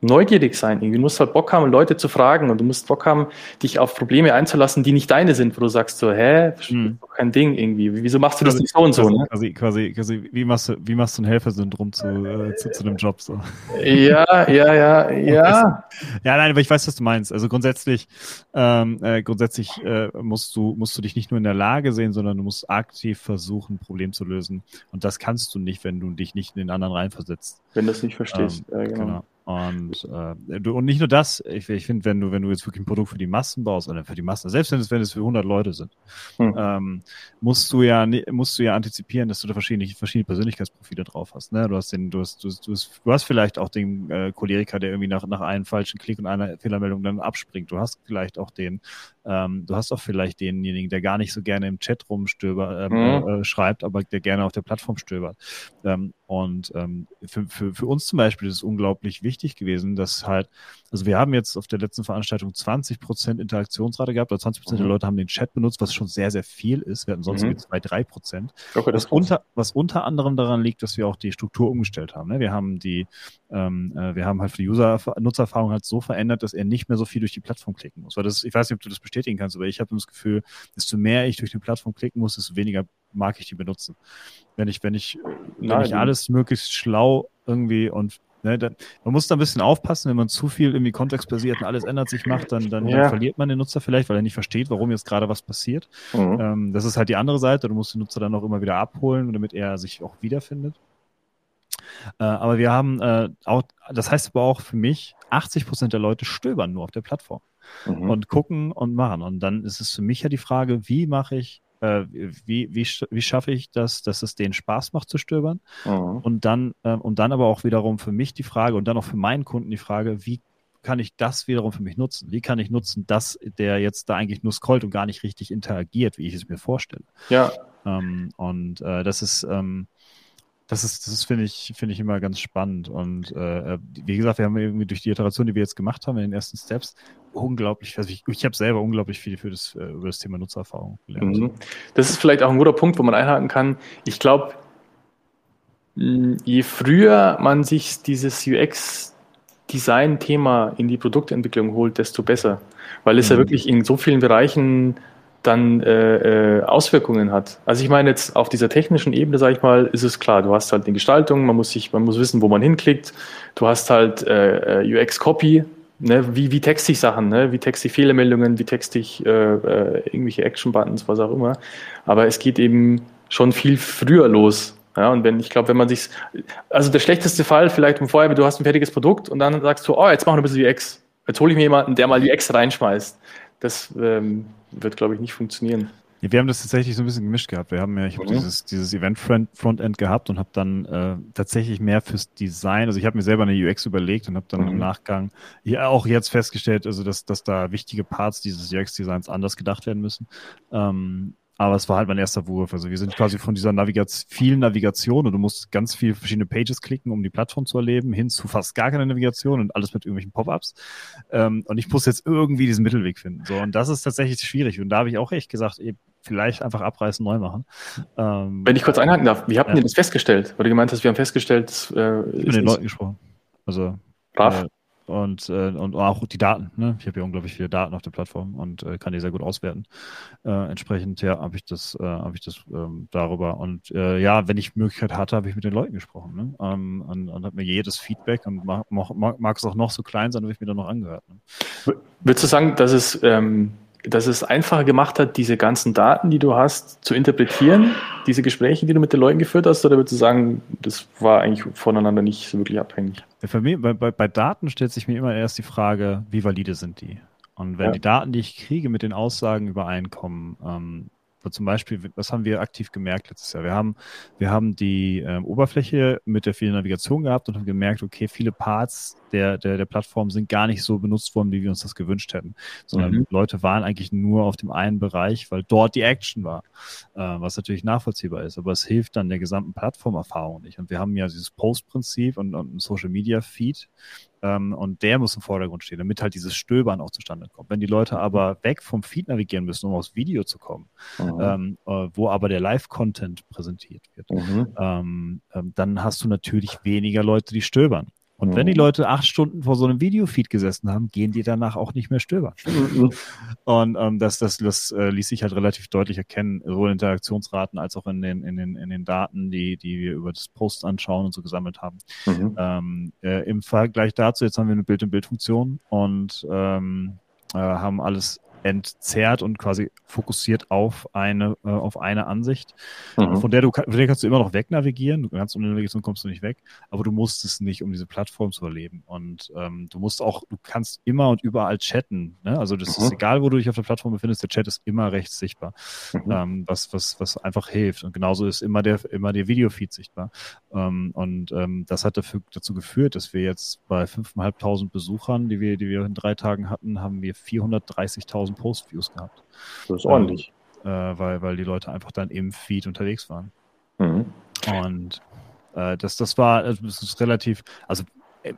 neugierig sein. Du musst halt Bock haben, Leute zu fragen und du musst Bock haben, dich auf Probleme einzulassen, die nicht deine sind, wo du sagst so, hä, hm. kein Ding irgendwie. Wieso machst du das nicht so und so? Ne? Quasi, quasi, quasi, wie machst du, wie machst du ein Helfersyndrom zu, äh, zu, zu einem Job so? Ja, ja, ja, ja. ja, nein, aber ich weiß, was du meinst. Also grundsätzlich, ähm, äh, grundsätzlich äh, musst du, musst du dich nicht nur in der Lage sehen, sondern du musst aktiv versuchen, ein Problem zu lösen. Und das kannst du nicht, wenn du dich nicht in den anderen reinversetzt. Wenn du es nicht verstehst, ähm, ja, genau. genau. Und, äh, und nicht nur das, ich, ich finde, wenn du, wenn du jetzt wirklich ein Produkt für die Massen baust, oder für die Massen, selbst wenn es, wenn es für 100 Leute sind, hm. ähm, musst du ja, musst du ja antizipieren, dass du da verschiedene, verschiedene Persönlichkeitsprofile drauf hast, ne? Du hast den, du hast, du hast, du hast, du hast vielleicht auch den äh, Choleriker, der irgendwie nach, nach einem falschen Klick und einer Fehlermeldung dann abspringt. Du hast vielleicht auch den, ähm, du hast auch vielleicht denjenigen, der gar nicht so gerne im Chat rumstöber, ähm, mhm. äh, schreibt, aber der gerne auf der Plattform stöbert. Ähm, und ähm, für, für, für uns zum Beispiel ist es unglaublich wichtig gewesen, dass halt, also wir haben jetzt auf der letzten Veranstaltung 20% Interaktionsrate gehabt, oder 20% mhm. der Leute haben den Chat benutzt, was schon sehr, sehr viel ist. Wir hatten sonst mhm. 2, 3%. Okay, was, unter, was unter anderem daran liegt, dass wir auch die Struktur umgestellt haben. Ne? Wir haben die, ähm, äh, wir haben halt für die User Nutzererfahrung halt so verändert, dass er nicht mehr so viel durch die Plattform klicken muss. Weil das, ich weiß nicht, ob du das bestätigen kannst, aber ich habe das Gefühl, desto mehr ich durch die Plattform klicken muss, desto weniger mag ich die benutzen. Wenn ich, wenn ich, wenn ich alles möglichst schlau irgendwie und ne, dann, man muss da ein bisschen aufpassen, wenn man zu viel irgendwie kontextbasiert und alles ändert sich macht, dann, dann, ja. dann verliert man den Nutzer vielleicht, weil er nicht versteht, warum jetzt gerade was passiert. Mhm. Ähm, das ist halt die andere Seite. Du musst den Nutzer dann auch immer wieder abholen, damit er sich auch wiederfindet. Äh, aber wir haben äh, auch, das heißt aber auch für mich, 80 Prozent der Leute stöbern nur auf der Plattform mhm. und gucken und machen. Und dann ist es für mich ja die Frage, wie mache ich äh, wie, wie, wie schaffe ich das, dass es denen Spaß macht zu stöbern? Mhm. Und dann, äh, und dann aber auch wiederum für mich die Frage und dann auch für meinen Kunden die Frage, wie kann ich das wiederum für mich nutzen? Wie kann ich nutzen, dass der jetzt da eigentlich nur scrollt und gar nicht richtig interagiert, wie ich es mir vorstelle? Ja. Ähm, und äh, das ist, ähm, das ist, das ist finde ich, finde ich immer ganz spannend. Und äh, wie gesagt, wir haben irgendwie durch die Iteration, die wir jetzt gemacht haben in den ersten Steps, unglaublich, also ich, ich habe selber unglaublich viel für das, äh, über das Thema Nutzererfahrung gelernt. Mhm. Das ist vielleicht auch ein guter Punkt, wo man einhaken kann. Ich glaube, je früher man sich dieses UX-Design-Thema in die Produktentwicklung holt, desto besser. Weil es mhm. ja wirklich in so vielen Bereichen dann äh, äh, Auswirkungen hat. Also ich meine jetzt auf dieser technischen Ebene, sage ich mal, ist es klar, du hast halt eine Gestaltung, man muss sich, man muss wissen, wo man hinklickt, du hast halt äh, äh UX-Copy, ne, wie, wie texte ich Sachen, ne? wie texte ich Fehlermeldungen, wie texte ich äh, äh, irgendwelche Action-Buttons, was auch immer. Aber es geht eben schon viel früher los. Ja, und wenn, ich glaube, wenn man sich, also der schlechteste Fall vielleicht im Vorher, du hast ein fertiges Produkt und dann sagst du, oh, jetzt machen wir ein bisschen UX jetzt hole ich mir jemanden, der mal die X reinschmeißt. Das ähm, wird, glaube ich, nicht funktionieren. Ja, wir haben das tatsächlich so ein bisschen gemischt gehabt. Wir haben ja, ich habe mhm. dieses, dieses Event-Frontend gehabt und habe dann äh, tatsächlich mehr fürs Design, also ich habe mir selber eine UX überlegt und habe dann mhm. im Nachgang ja auch jetzt festgestellt, also dass, dass da wichtige Parts dieses UX-Designs anders gedacht werden müssen. Ähm, aber es war halt mein erster Wurf. Also wir sind quasi von dieser Navigation, vielen Navigation und du musst ganz viele verschiedene Pages klicken, um die Plattform zu erleben, hin zu fast gar keine Navigation und alles mit irgendwelchen Pop-ups. Ähm, und ich muss jetzt irgendwie diesen Mittelweg finden. So, und das ist tatsächlich schwierig. Und da habe ich auch echt gesagt, ey, vielleicht einfach abreißen, neu machen. Ähm, Wenn ich kurz einhaken darf, wie habt ihr ja. das festgestellt? Du gemeint hast, wir haben festgestellt, äh, ich mit den Leuten gesprochen. Also Brav. Äh, und, äh, und auch die Daten. Ne? Ich habe ja unglaublich viele Daten auf der Plattform und äh, kann die sehr gut auswerten. Äh, entsprechend ja, habe ich das, äh, habe ich das ähm, darüber. Und äh, ja, wenn ich Möglichkeit hatte, habe ich mit den Leuten gesprochen ne? ähm, und, und habe mir jedes Feedback und mag, mag, mag, es auch noch so klein sein, habe ich mir dann noch angehört. Ne? Würdest du sagen, dass es ähm dass es einfacher gemacht hat, diese ganzen Daten, die du hast, zu interpretieren, diese Gespräche, die du mit den Leuten geführt hast, oder würdest du sagen, das war eigentlich voneinander nicht so wirklich abhängig? Für mich, bei, bei, bei Daten stellt sich mir immer erst die Frage, wie valide sind die? Und wenn ja. die Daten, die ich kriege, mit den Aussagen übereinkommen, ähm, zum Beispiel, was haben wir aktiv gemerkt letztes Jahr? Wir haben, wir haben die ähm, Oberfläche mit der vielen Navigation gehabt und haben gemerkt, okay, viele Parts der, der, der Plattform sind gar nicht so benutzt worden, wie wir uns das gewünscht hätten, sondern mhm. Leute waren eigentlich nur auf dem einen Bereich, weil dort die Action war, äh, was natürlich nachvollziehbar ist, aber es hilft dann der gesamten Plattformerfahrung nicht. Und wir haben ja dieses Post-Prinzip und, und ein Social-Media-Feed, ähm, und der muss im Vordergrund stehen, damit halt dieses Stöbern auch zustande kommt. Wenn die Leute aber weg vom Feed navigieren müssen, um aufs Video zu kommen, mhm. ähm, äh, wo aber der Live-Content präsentiert wird, mhm. ähm, ähm dann hast du natürlich weniger Leute, die stöbern. Und wenn die mhm. Leute acht Stunden vor so einem Videofeed gesessen haben, gehen die danach auch nicht mehr stöbern. Mhm. Und ähm, das, das, das äh, ließ sich halt relativ deutlich erkennen, sowohl in Interaktionsraten als auch in den, in den, in den Daten, die, die wir über das Post anschauen und so gesammelt haben. Mhm. Ähm, äh, Im Vergleich dazu, jetzt haben wir eine Bild-in-Bild-Funktion und ähm, äh, haben alles entzerrt und quasi fokussiert auf eine, äh, auf eine Ansicht, mhm. von, der du, von der kannst du immer noch wegnavigieren. Du kannst ohne Navigation kommst du nicht weg, aber du musst es nicht, um diese Plattform zu erleben. Und ähm, du musst auch, du kannst immer und überall chatten. Ne? Also das mhm. ist egal, wo du dich auf der Plattform befindest, der Chat ist immer rechts sichtbar, mhm. ähm, was, was, was einfach hilft. Und genauso ist immer der, immer der Videofeed sichtbar. Ähm, und ähm, das hat dafür, dazu geführt, dass wir jetzt bei 5.500 Besuchern, die wir, die wir in drei Tagen hatten, haben wir 430.000 Postviews gehabt. Das ist ordentlich. Ähm, äh, weil, weil die Leute einfach dann im Feed unterwegs waren. Mhm. Und äh, das, das war, das ist relativ, also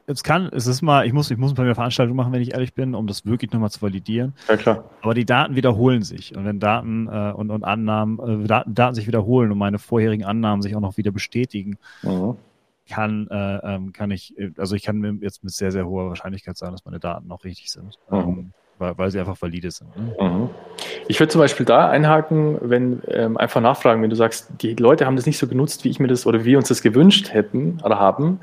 es kann, es ist mal, ich muss, ich muss ein paar Veranstaltungen machen, wenn ich ehrlich bin, um das wirklich nochmal zu validieren. Ja, klar. Aber die Daten wiederholen sich. Und wenn Daten äh, und, und Annahmen, äh, Daten, Daten sich wiederholen und meine vorherigen Annahmen sich auch noch wieder bestätigen, mhm. kann, äh, ähm, kann ich, also ich kann jetzt mit sehr, sehr hoher Wahrscheinlichkeit sagen, dass meine Daten noch richtig sind. Mhm. Ähm, weil, weil sie einfach valide sind. Ne? Mhm. Ich würde zum Beispiel da einhaken, wenn ähm, einfach nachfragen, wenn du sagst, die Leute haben das nicht so genutzt, wie ich mir das oder wie wir uns das gewünscht hätten oder haben.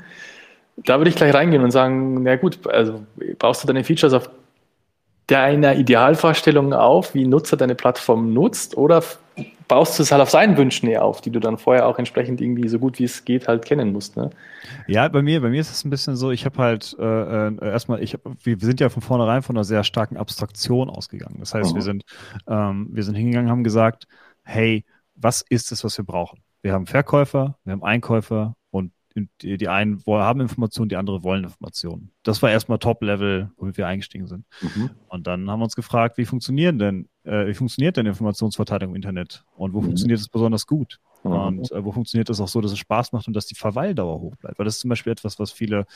Da würde ich gleich reingehen und sagen, na gut, also baust du deine Features auf deiner Idealvorstellung auf, wie Nutzer deine Plattform nutzt, oder baust du es halt auf seinen Wünschen eher auf, die du dann vorher auch entsprechend irgendwie so gut wie es geht halt kennen musst. Ne? Ja, bei mir, bei mir ist es ein bisschen so, ich habe halt äh, äh, erstmal, ich hab, wir sind ja von vornherein von einer sehr starken Abstraktion ausgegangen. Das heißt, mhm. wir sind, ähm, wir sind hingegangen, haben gesagt, hey, was ist es, was wir brauchen? Wir haben Verkäufer, wir haben Einkäufer die, die einen haben Informationen, die andere wollen Informationen. Das war erstmal Top-Level, womit wir eingestiegen sind. Mhm. Und dann haben wir uns gefragt, wie funktionieren denn, äh, wie funktioniert denn Informationsverteilung im Internet und wo mhm. funktioniert es besonders gut? Mhm. Und äh, wo funktioniert das auch so, dass es Spaß macht und dass die Verweildauer hoch bleibt? Weil das ist zum Beispiel etwas, was viele,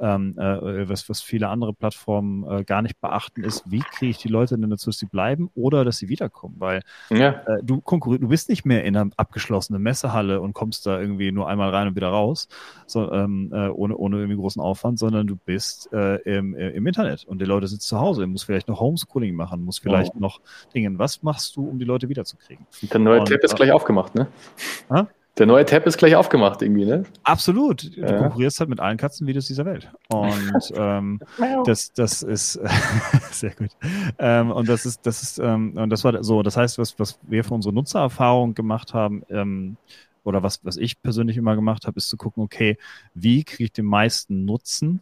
ähm, äh, was, was viele andere Plattformen äh, gar nicht beachten, ist, wie kriege ich die Leute denn dazu, dass sie bleiben oder dass sie wiederkommen? Weil ja. äh, du konkurrierst, du bist nicht mehr in einer abgeschlossenen Messehalle und kommst da irgendwie nur einmal rein und wieder raus, so, ähm, äh, ohne, ohne irgendwie großen Aufwand, sondern du bist äh, im, äh, im Internet und die Leute sitzen zu Hause, du musst vielleicht noch Homeschooling machen, musst vielleicht oh. noch Dinge. Was machst du, um die Leute wiederzukriegen? Der neue Tab ist gleich aufgemacht, ne? Ha? Der neue Tab ist gleich aufgemacht irgendwie, ne? Absolut. Du ja. konkurrierst halt mit allen Katzenvideos dieser Welt. Und ähm, das, das ist sehr gut. Ähm, und das ist, das ist, ähm, und das war so, das heißt, was, was wir von unserer Nutzererfahrung gemacht haben, ähm, oder was, was ich persönlich immer gemacht habe, ist zu gucken, okay, wie kriege ich den meisten Nutzen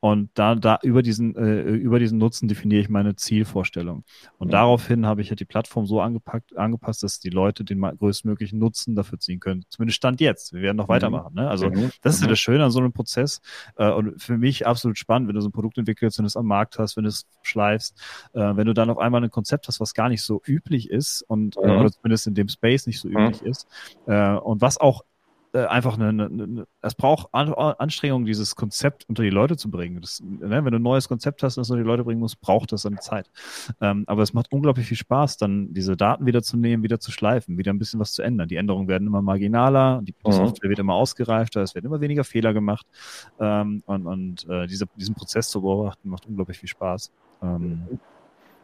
Und da, da über diesen, äh, über diesen Nutzen definiere ich meine Zielvorstellung. Und mhm. daraufhin habe ich halt die Plattform so angepackt, angepasst, dass die Leute den größtmöglichen Nutzen dafür ziehen können. Zumindest Stand jetzt. Wir werden noch mhm. weitermachen. Ne? Also mhm. das ist ja mhm. das Schöne an so einem Prozess. Äh, und für mich absolut spannend, wenn du so ein Produkt entwickelst, wenn du es am Markt hast, wenn du es schleifst, äh, wenn du dann auf einmal ein Konzept hast, was gar nicht so üblich ist und äh, oder zumindest in dem Space nicht so üblich ist. Äh, und was auch äh, einfach eine, eine, eine, es braucht An Anstrengung, dieses Konzept unter die Leute zu bringen. Das, ne, wenn du ein neues Konzept hast, das unter die Leute bringen musst, braucht das seine Zeit. Ähm, aber es macht unglaublich viel Spaß, dann diese Daten wieder zu nehmen, wieder zu schleifen, wieder ein bisschen was zu ändern. Die Änderungen werden immer marginaler, die mhm. Software wird immer ausgereifter, es werden immer weniger Fehler gemacht. Ähm, und und äh, diese, diesen Prozess zu beobachten, macht unglaublich viel Spaß. Ähm,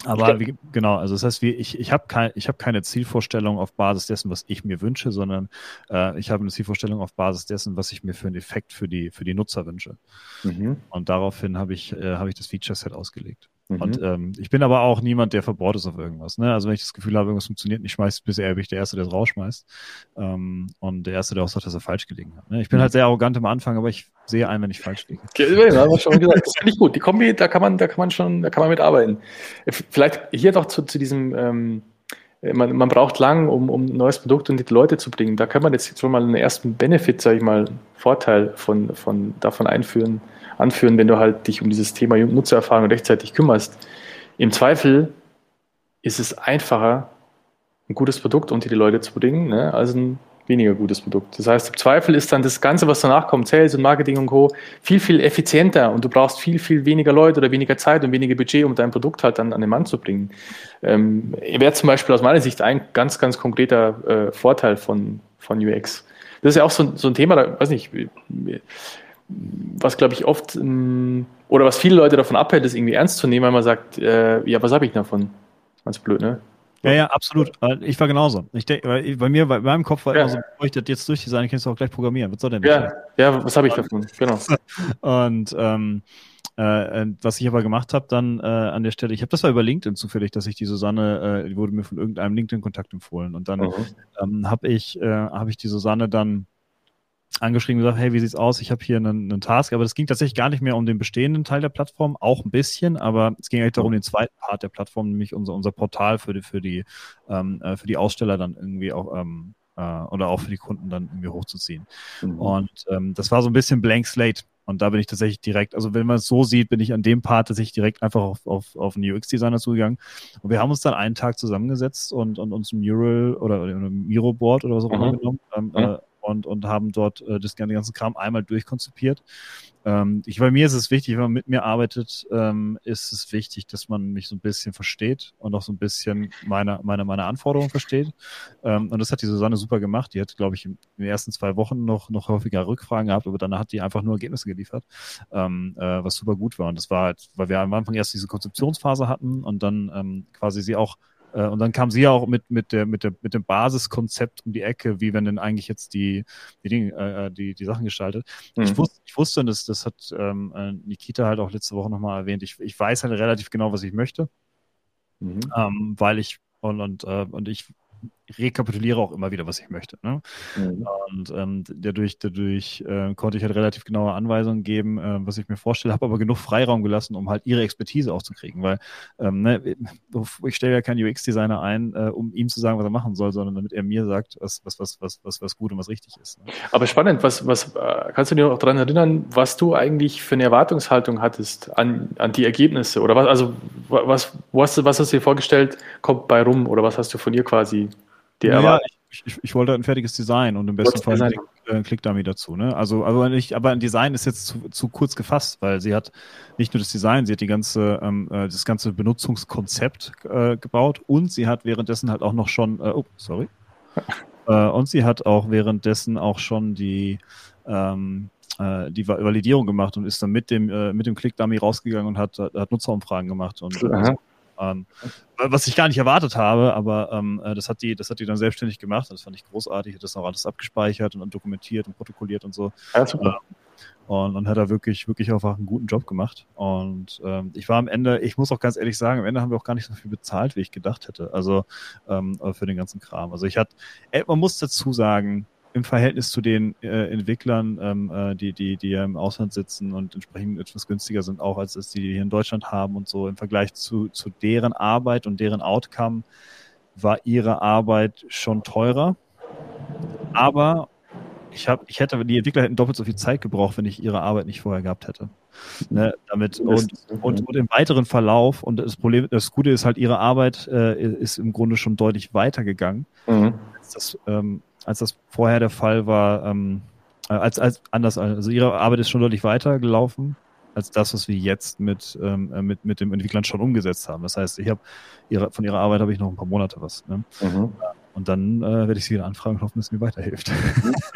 aber wie, genau, also das heißt, wie, ich, ich habe kein, hab keine Zielvorstellung auf Basis dessen, was ich mir wünsche, sondern äh, ich habe eine Zielvorstellung auf Basis dessen, was ich mir für einen Effekt für die, für die Nutzer wünsche. Mhm. Und daraufhin habe ich, äh, hab ich das Feature-Set ausgelegt. Mhm. Und ähm, ich bin aber auch niemand, der verbohrt ist auf irgendwas. Ne? Also wenn ich das Gefühl habe, irgendwas funktioniert nicht, schmeiß bisher bin ich der Erste, der es rausschmeißt. Ähm, und der Erste, der auch sagt, dass er falsch gelegen hat. Ne? Ich bin mhm. halt sehr arrogant am Anfang, aber ich sehe ein, wenn ich falsch liege. Okay, das haben wir schon gesagt. Das finde ich gut. Die Kombi, da kann man, da kann man schon, da kann man mitarbeiten. Vielleicht hier doch zu, zu diesem ähm man, man, braucht lang, um, um ein neues Produkt unter die Leute zu bringen. Da kann man jetzt schon mal einen ersten Benefit, sage ich mal, Vorteil von, von, davon einführen, anführen, wenn du halt dich um dieses Thema Nutzererfahrung rechtzeitig kümmerst. Im Zweifel ist es einfacher, ein gutes Produkt unter die Leute zu bringen, ne, als ein weniger gutes Produkt. Das heißt, im Zweifel ist dann das Ganze, was danach kommt, Sales und Marketing und Co., viel, viel effizienter und du brauchst viel, viel weniger Leute oder weniger Zeit und weniger Budget, um dein Produkt halt dann an den Mann zu bringen. Ähm, wäre zum Beispiel aus meiner Sicht ein ganz, ganz konkreter äh, Vorteil von, von UX. Das ist ja auch so, so ein Thema, da weiß nicht, was glaube ich oft ähm, oder was viele Leute davon abhält, ist irgendwie ernst zu nehmen, weil man sagt, äh, ja, was habe ich davon? Ganz blöd, ne? Ja, ja, absolut. Ich war genauso. Ich denke, bei mir, bei meinem Kopf war ja. immer so, bevor ich das jetzt durchdesign, kannst du auch gleich programmieren. Was soll denn das? Ja, ja was habe ich davon? Genau. Und ähm, äh, was ich aber gemacht habe dann äh, an der Stelle, ich habe das war über LinkedIn zufällig, dass ich die Susanne, äh, die wurde mir von irgendeinem LinkedIn-Kontakt empfohlen. Und dann mhm. ähm, habe ich, äh, hab ich die Susanne dann angeschrieben und gesagt, hey, wie sieht's aus? Ich habe hier einen, einen Task, aber das ging tatsächlich gar nicht mehr um den bestehenden Teil der Plattform, auch ein bisschen, aber es ging eigentlich darum, den zweiten Part der Plattform, nämlich unser, unser Portal für die, für die, ähm, äh, für die Aussteller dann irgendwie auch ähm, äh, oder auch für die Kunden dann irgendwie hochzuziehen. Mhm. Und ähm, das war so ein bisschen blank slate. Und da bin ich tatsächlich direkt, also wenn man es so sieht, bin ich an dem Part tatsächlich direkt einfach auf, auf, auf einen UX-Designer zugegangen. Und wir haben uns dann einen Tag zusammengesetzt und, und uns ein Mural oder, oder ein Miro-Board oder was auch immer mhm. genommen. Ähm, mhm. äh, und, und haben dort äh, das ganze Kram einmal durchkonzipiert. Ähm, ich, bei mir ist es wichtig, wenn man mit mir arbeitet, ähm, ist es wichtig, dass man mich so ein bisschen versteht und auch so ein bisschen meine, meine, meine Anforderungen versteht. Ähm, und das hat die Susanne super gemacht. Die hat, glaube ich, in den ersten zwei Wochen noch, noch häufiger Rückfragen gehabt, aber dann hat die einfach nur Ergebnisse geliefert, ähm, äh, was super gut war. Und das war halt, weil wir am Anfang erst diese Konzeptionsphase hatten und dann ähm, quasi sie auch und dann kam sie ja auch mit, mit, der, mit, der, mit dem Basiskonzept um die Ecke, wie wenn denn eigentlich jetzt die, die, Dinge, äh, die, die Sachen gestaltet. Mhm. Ich, wusste, ich wusste, und das, das hat ähm, äh, Nikita halt auch letzte Woche nochmal erwähnt, ich, ich weiß halt relativ genau, was ich möchte. Mhm. Ähm, weil ich und, und, äh, und ich rekapituliere auch immer wieder, was ich möchte. Ne? Mhm. Und ähm, dadurch, dadurch äh, konnte ich halt relativ genaue Anweisungen geben, äh, was ich mir vorstelle, habe aber genug Freiraum gelassen, um halt ihre Expertise auch zu kriegen, weil ähm, ne, ich stelle ja keinen UX-Designer ein, äh, um ihm zu sagen, was er machen soll, sondern damit er mir sagt, was, was, was, was, was, was gut und was richtig ist. Ne? Aber spannend, was, was äh, kannst du dir noch daran erinnern, was du eigentlich für eine Erwartungshaltung hattest an, an die Ergebnisse? Oder was, also was, was, was hast du dir vorgestellt, kommt bei rum oder was hast du von ihr quasi die naja, ich, ich, ich, wollte ein fertiges Design und im besten Fall einen Klick, äh, Click-Dummy dazu. Ne? Also, aber, nicht, aber ein Design ist jetzt zu, zu, kurz gefasst, weil sie hat nicht nur das Design, sie hat die ganze, ähm, äh, das ganze Benutzungskonzept äh, gebaut und sie hat währenddessen halt auch noch schon, äh, oh, sorry. Äh, und sie hat auch währenddessen auch schon die, ähm, äh, die Validierung gemacht und ist dann mit dem, mit dem Click-Dummy rausgegangen und hat, hat Nutzerumfragen gemacht. Und, ähm, was ich gar nicht erwartet habe, aber ähm, äh, das, hat die, das hat die dann selbstständig gemacht. Das fand ich großartig. Hat das auch alles abgespeichert und dann dokumentiert und protokolliert und so. Ja, super. Ähm, und, und hat da wirklich, wirklich auch einen guten Job gemacht. Und ähm, ich war am Ende, ich muss auch ganz ehrlich sagen, am Ende haben wir auch gar nicht so viel bezahlt, wie ich gedacht hätte. Also ähm, für den ganzen Kram. Also ich hatte, man muss dazu sagen, im Verhältnis zu den äh, Entwicklern, ähm, äh, die, die, die ja im Ausland sitzen und entsprechend etwas günstiger sind, auch als es die hier in Deutschland haben und so im Vergleich zu, zu deren Arbeit und deren Outcome war ihre Arbeit schon teurer. Aber ich, hab, ich hätte, die Entwickler hätten doppelt so viel Zeit gebraucht, wenn ich ihre Arbeit nicht vorher gehabt hätte. Ne, damit und, und, und im weiteren Verlauf, und das Problem, das Gute ist halt, ihre Arbeit äh, ist im Grunde schon deutlich weitergegangen, mhm. das, ähm, als das vorher der Fall war, ähm, äh, als, als anders, also ihre Arbeit ist schon deutlich weiter gelaufen als das, was wir jetzt mit, ähm, äh, mit, mit dem Entwicklern schon umgesetzt haben. Das heißt, ich habe ihre, von ihrer Arbeit habe ich noch ein paar Monate was. Ne? Mhm. Und dann äh, werde ich sie wieder anfragen und hoffen, dass es mir weiterhilft.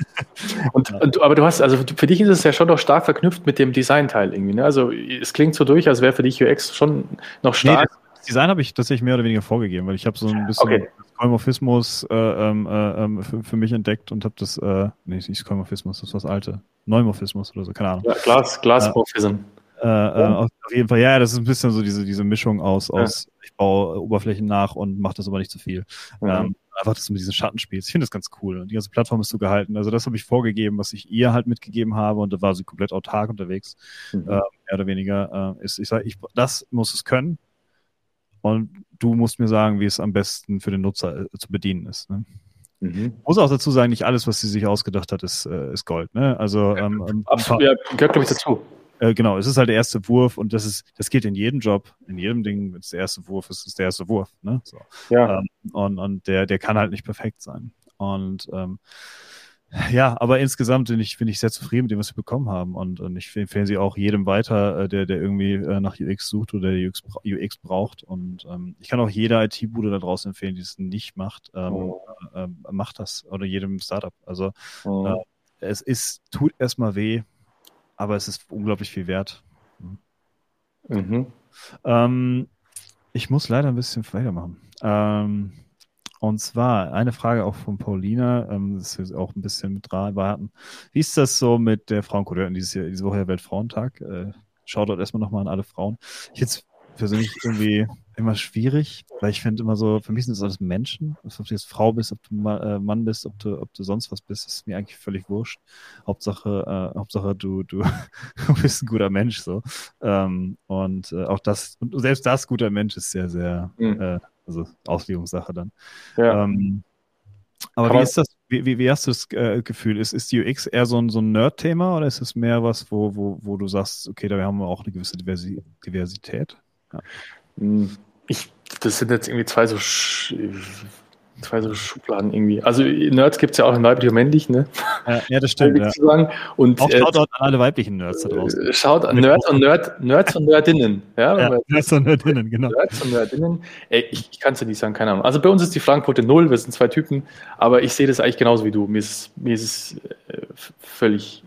und, und, aber du hast, also für dich ist es ja schon noch stark verknüpft mit dem Design-Teil irgendwie. Ne? Also es klingt so durch, als wäre für dich UX schon noch stark. Nee, Design habe ich tatsächlich mehr oder weniger vorgegeben, weil ich habe so ein bisschen okay. Skeuomorphismus äh, ähm, äh, ähm, für, für, mich entdeckt und habe das, äh, nee, nicht Skeuomorphismus, das ist was alte. Neumorphismus oder so, keine Ahnung. Ja, Glas, Glasmorphism. Äh, äh, auf jeden Fall, ja, das ist ein bisschen so diese, diese Mischung aus, aus ich baue Oberflächen nach und mache das aber nicht zu viel. Mhm. Ähm, einfach, dass du mit diesen Schatten spielst. Ich finde das ganz cool. Und die ganze Plattform ist so gehalten. Also das habe ich vorgegeben, was ich ihr halt mitgegeben habe und da war sie komplett autark unterwegs. Mhm. Äh, mehr oder weniger. Äh, ist, ich sage, ich, das muss es können. Und du musst mir sagen, wie es am besten für den Nutzer äh, zu bedienen ist. Ne? Mhm. Muss auch dazu sagen, nicht alles, was sie sich ausgedacht hat, ist, äh, ist Gold. Ne? Also ähm, ähm Absolut, ja, gehört, glaube ich, dazu. Äh, genau, es ist halt der erste Wurf und das ist, das geht in jedem Job, in jedem Ding, wenn es der erste Wurf ist, ist der erste Wurf. Ne? So. Ja. Ähm, und und der, der kann halt nicht perfekt sein. Und ähm, ja, aber insgesamt bin ich, bin ich sehr zufrieden mit dem, was wir bekommen haben. Und, und ich empfehle sie auch jedem weiter, äh, der, der irgendwie äh, nach UX sucht oder der UX, UX braucht. Und ähm, ich kann auch jeder IT-Bude da draußen empfehlen, die es nicht macht, ähm, oh. äh, macht das. Oder jedem Startup. Also oh. äh, es ist, tut erstmal weh, aber es ist unglaublich viel wert. Mhm. Ähm, ich muss leider ein bisschen weitermachen. Ähm, und zwar eine Frage auch von Paulina, ähm, das ist auch ein bisschen mit warten. Wie ist das so mit der Frauenquote? Diese, diese Woche Weltfrauentag. Äh, Schaut dort erstmal nochmal an alle Frauen. Ich jetzt persönlich irgendwie immer schwierig, weil ich finde immer so, für mich sind das alles Menschen. Ob du jetzt Frau bist, ob du äh, Mann bist, ob du, ob du sonst was bist, ist mir eigentlich völlig wurscht. Hauptsache, äh, Hauptsache du, du bist ein guter Mensch so. Ähm, und äh, auch das, und selbst das guter Mensch ist sehr, sehr, mhm. äh, also Auslegungssache dann. Ja. Ähm, aber wie ist das, wie, wie, wie hast du das äh, Gefühl? Ist, ist die UX eher so ein, so ein Nerd-Thema oder ist es mehr was, wo, wo, wo du sagst, okay, da haben wir auch eine gewisse Diversi Diversität? Ja. Hm, ich, das sind jetzt irgendwie zwei so, zwei so Schubladen irgendwie. Also Nerds gibt es ja auch in weiblich und männlich, ne? Ja, ja das stimmt. Ja. Und, auch schaut äh, an alle weiblichen Nerds da draußen. Schaut an Nerds und, Nerd, Nerds und Nerdinnen. Ja, ja Nerds und Nerdinnen, genau. Nerds und Nerdinnen. Ey, ich, ich kann es dir nicht sagen, keine Ahnung. Also bei uns ist die Flankenquote null, wir sind zwei Typen, aber ich sehe das eigentlich genauso wie du. Mir ist, mir ist es äh, völlig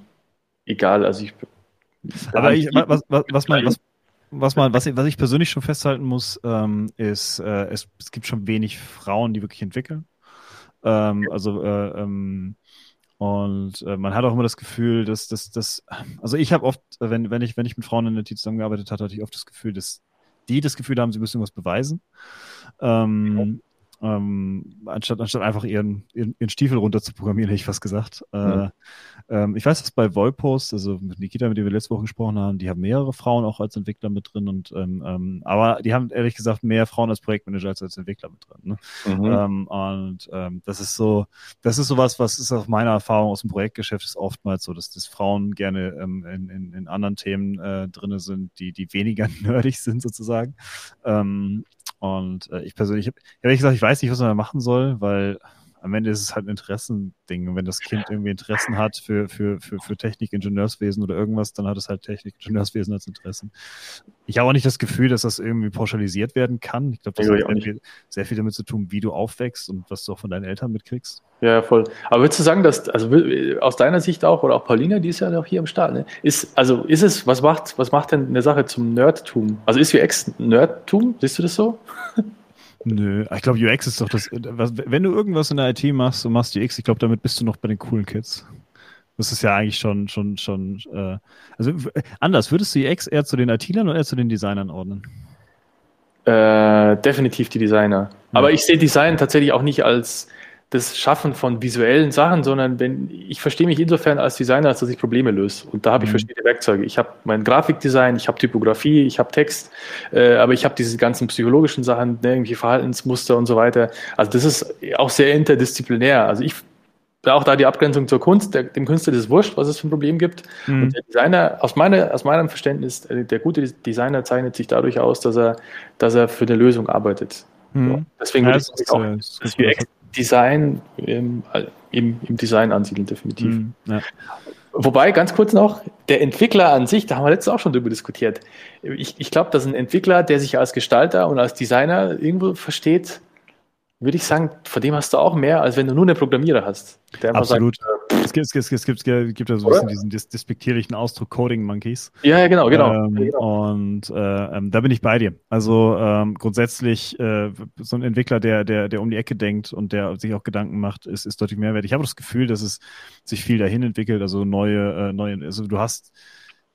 egal. Also ich aber ich, was, was, was, mein, was, was, man, was, was ich persönlich schon festhalten muss, ähm, ist, äh, es, es gibt schon wenig Frauen, die wirklich entwickeln. Ähm, also äh, ähm, und äh, man hat auch immer das Gefühl, dass das, also ich habe oft, wenn, wenn ich, wenn ich mit Frauen in der Team zusammengearbeitet habe, hatte ich oft das Gefühl, dass die das Gefühl haben, sie müssen irgendwas beweisen. Ähm, ähm, anstatt, anstatt einfach ihren, ihren, ihren Stiefel runter zu programmieren, hätte ich fast gesagt. Äh, ähm, ich weiß, dass bei Volpost, also mit Nikita, mit dem wir letzte Woche gesprochen haben, die haben mehrere Frauen auch als Entwickler mit drin und ähm, ähm aber die haben ehrlich gesagt mehr Frauen als Projektmanager als als Entwickler mit drin. Ne? Mhm. Ähm, und ähm, das ist so, das ist sowas, was ist auf meiner Erfahrung aus dem Projektgeschäft ist oftmals so, dass, dass Frauen gerne in, in, in anderen Themen äh, drin sind, die, die weniger nerdig sind sozusagen. Und äh, ich persönlich habe ehrlich gesagt, ich weiß nicht, was man da machen soll, weil am Ende ist es halt ein Interessending. Und wenn das Kind irgendwie Interessen hat für, für, für, für Technik, Ingenieurswesen oder irgendwas, dann hat es halt Technik, Ingenieurswesen als Interessen. Ich habe auch nicht das Gefühl, dass das irgendwie pauschalisiert werden kann. Ich glaube, das ja, hat sehr viel, sehr viel, damit zu tun, wie du aufwächst und was du auch von deinen Eltern mitkriegst. Ja, voll. Aber würdest du sagen, dass, also aus deiner Sicht auch, oder auch Paulina, die ist ja auch hier am Start, ne? Ist, also ist es, was macht, was macht denn eine Sache zum Nerdtum? Also ist UX Nerdtum? Siehst du das so? Nö, ich glaube, UX ist doch das. Wenn du irgendwas in der IT machst und machst UX, ich glaube, damit bist du noch bei den coolen Kids. Das ist ja eigentlich schon, schon, schon. Äh, also anders, würdest du UX eher zu den IT-Lern oder eher zu den Designern ordnen? Äh, definitiv die Designer. Ja. Aber ich sehe Design tatsächlich auch nicht als das Schaffen von visuellen Sachen, sondern wenn ich verstehe mich insofern als Designer, als dass ich Probleme löse. Und da habe ich mhm. verschiedene Werkzeuge. Ich habe mein Grafikdesign, ich habe Typografie, ich habe Text, äh, aber ich habe diese ganzen psychologischen Sachen, ne, irgendwie Verhaltensmuster und so weiter. Also das ist auch sehr interdisziplinär. Also ich auch da die Abgrenzung zur Kunst, der, dem Künstler ist es wurscht, was es für ein Problem gibt. Mhm. Und der Designer, aus, meiner, aus meinem Verständnis, äh, der gute Designer zeichnet sich dadurch aus, dass er, dass er für eine Lösung arbeitet. Mhm. So. Deswegen ja, würde ich auch das, das Design im, im, im, Design ansiedeln, definitiv. Mhm. Ja. Wobei, ganz kurz noch, der Entwickler an sich, da haben wir letztes auch schon drüber diskutiert. Ich, ich glaube, dass ein Entwickler, der sich als Gestalter und als Designer irgendwo versteht, würde ich sagen, von dem hast du auch mehr, als wenn du nur einen Programmierer hast. Absolut. Sagt, äh, es, gibt, es, gibt, es, gibt, gibt ja so ein bisschen diesen dis despektierlichen Ausdruck Coding Monkeys. Ja, ja genau, genau. Ähm, genau. Und äh, ähm, da bin ich bei dir. Also ähm, grundsätzlich äh, so ein Entwickler, der, der, der um die Ecke denkt und der sich auch Gedanken macht, ist, ist deutlich mehr wert. Ich habe das Gefühl, dass es sich viel dahin entwickelt, also neue, äh, neue, also du hast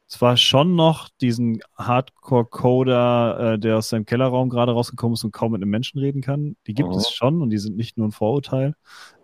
zwar schon noch diesen Hardcore-Coder, äh, der aus seinem Kellerraum gerade rausgekommen ist und kaum mit einem Menschen reden kann. Die gibt oh. es schon und die sind nicht nur ein Vorurteil.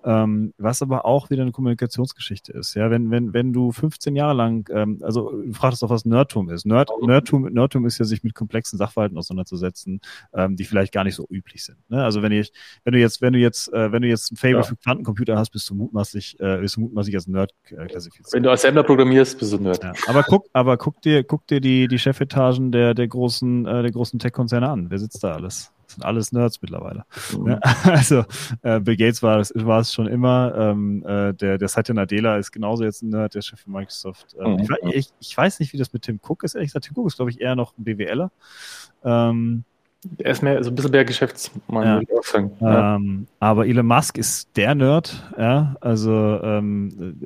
Ähm, was aber auch wieder eine Kommunikationsgeschichte ist. Ja, wenn, wenn, wenn du 15 Jahre lang, ähm, also du fragst doch, was Nerdtum ist. Nerd, Nerdtum, Nerdtum ist ja, sich mit komplexen Sachverhalten auseinanderzusetzen, ähm, die vielleicht gar nicht so üblich sind. Ne? Also wenn ich, wenn du jetzt, wenn du jetzt, äh, wenn du jetzt ein Favor ja. für Quantencomputer hast, bist du mutmaßlich, äh, bist du mutmaßlich als Nerd äh, klassifiziert. Wenn du Assembler programmierst, bist du Nerd. Ja. Aber guck, aber guck dir, guck dir die, die Chefetagen der, der großen, äh, der großen Tech-Konzerne an. Wer sitzt da alles? Sind alles Nerds mittlerweile. Mhm. Ja, also äh, Bill Gates war, war es schon immer. Ähm, äh, der, der Satya Nadella ist genauso jetzt ein Nerd, der Chef von Microsoft. Ähm, mhm. ich, ich, ich, weiß nicht, wie das mit Tim Cook ist. Ehrlich gesagt, Tim Cook ist, glaube ich, eher noch ein BWLer. Ähm, er ist mehr so ein bisschen mehr Geschäftsmann, ja. würde ich auch sagen. Ja. Ähm, aber Elon Musk ist der Nerd, ja. Also ähm,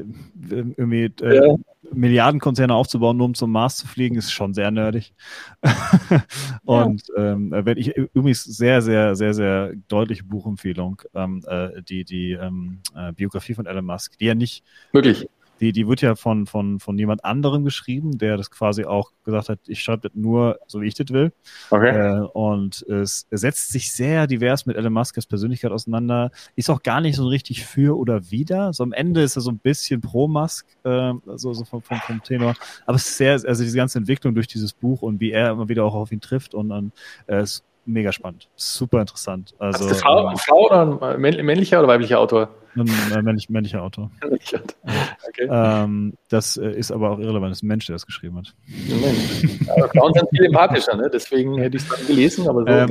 äh, irgendwie äh, ja. Milliardenkonzerne aufzubauen, nur um zum Mars zu fliegen, ist schon sehr nerdig. und ja. ähm, wenn ich übrigens sehr, sehr, sehr, sehr deutliche Buchempfehlung, ähm, äh, die, die ähm, äh, Biografie von Elon Musk, die ja nicht Wirklich? Die, die wird ja von, von, von jemand anderem geschrieben, der das quasi auch gesagt hat, ich schreibe das nur, so wie ich das will. Okay. Äh, und es setzt sich sehr divers mit Elon Musk's Persönlichkeit auseinander. Ist auch gar nicht so richtig für oder wider. So am Ende ist er so ein bisschen pro Musk, äh, so, so vom, vom, vom Tenor. Aber es ist sehr, also diese ganze Entwicklung durch dieses Buch und wie er immer wieder auch auf ihn trifft und dann äh, ist mega spannend. Super interessant. Also, also Frau, ähm, Frau oder ein männlicher oder weiblicher Autor? Ein äh, männlich, männlicher Autor. okay. ähm, das äh, ist aber auch irrelevant. Das ist ein Mensch, der das geschrieben hat. Mensch. Aber Frauen sind viel empathischer, ne? deswegen hätte ich es dann gelesen, aber so. Ähm,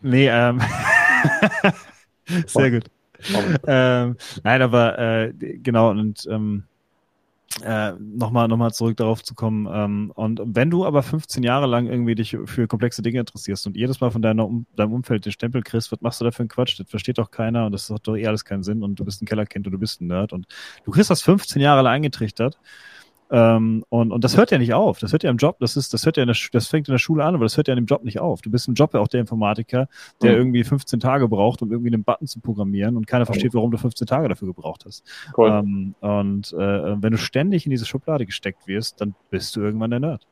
nee, nee ähm, sehr gut. Ähm, nein, aber äh, genau, und ähm, äh, nochmal noch mal zurück darauf zu kommen. Ähm, und wenn du aber 15 Jahre lang irgendwie dich für komplexe Dinge interessierst und jedes Mal von deiner um, deinem Umfeld den Stempel kriegst, was machst du da für einen Quatsch? Das versteht doch keiner und das hat doch eh alles keinen Sinn und du bist ein Kellerkind und du bist ein Nerd und du kriegst das 15 Jahre lang eingetrichtert ähm, und, und das hört ja nicht auf. Das hört ja im Job, das ist, das hört ja in der, das fängt in der Schule an, aber das hört ja in dem Job nicht auf. Du bist im Job ja auch der Informatiker, der mhm. irgendwie 15 Tage braucht, um irgendwie einen Button zu programmieren und keiner versteht, warum du 15 Tage dafür gebraucht hast. Cool. Ähm, und äh, wenn du ständig in diese Schublade gesteckt wirst, dann bist du irgendwann der Nerd.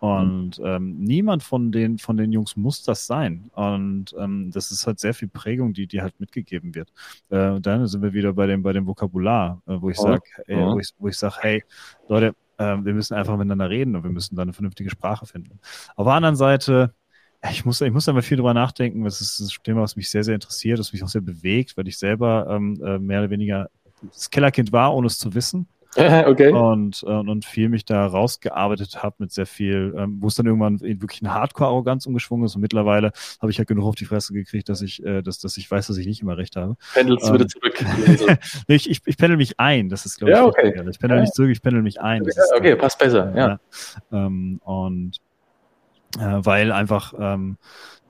Und ähm, niemand von den, von den Jungs muss das sein. Und ähm, das ist halt sehr viel Prägung, die dir halt mitgegeben wird. Äh, dann sind wir wieder bei dem, bei dem Vokabular, äh, wo ich sage, äh, wo ich, wo ich sag, hey, Leute, äh, wir müssen einfach miteinander reden und wir müssen da eine vernünftige Sprache finden. Auf der anderen Seite, ich muss, ich muss da mal viel drüber nachdenken. Das ist ein Thema, was mich sehr, sehr interessiert, das mich auch sehr bewegt, weil ich selber ähm, äh, mehr oder weniger das Kellerkind war, ohne es zu wissen. okay. Und, und, und viel mich da rausgearbeitet habe mit sehr viel, ähm, wo es dann irgendwann in wirklich eine Hardcore-Arroganz umgeschwungen ist. Und mittlerweile habe ich halt genug auf die Fresse gekriegt, dass ich, äh, dass, dass ich weiß, dass ich nicht immer recht habe. Pendelst du ähm, wieder zurück? nee, ich, ich, ich pendel mich ein, das ist, glaube ich, ja, okay. ich pendel ja. nicht zurück, ich pendel mich ein. Das okay, okay passt besser, ja. ja. Ähm, und äh, weil einfach ähm,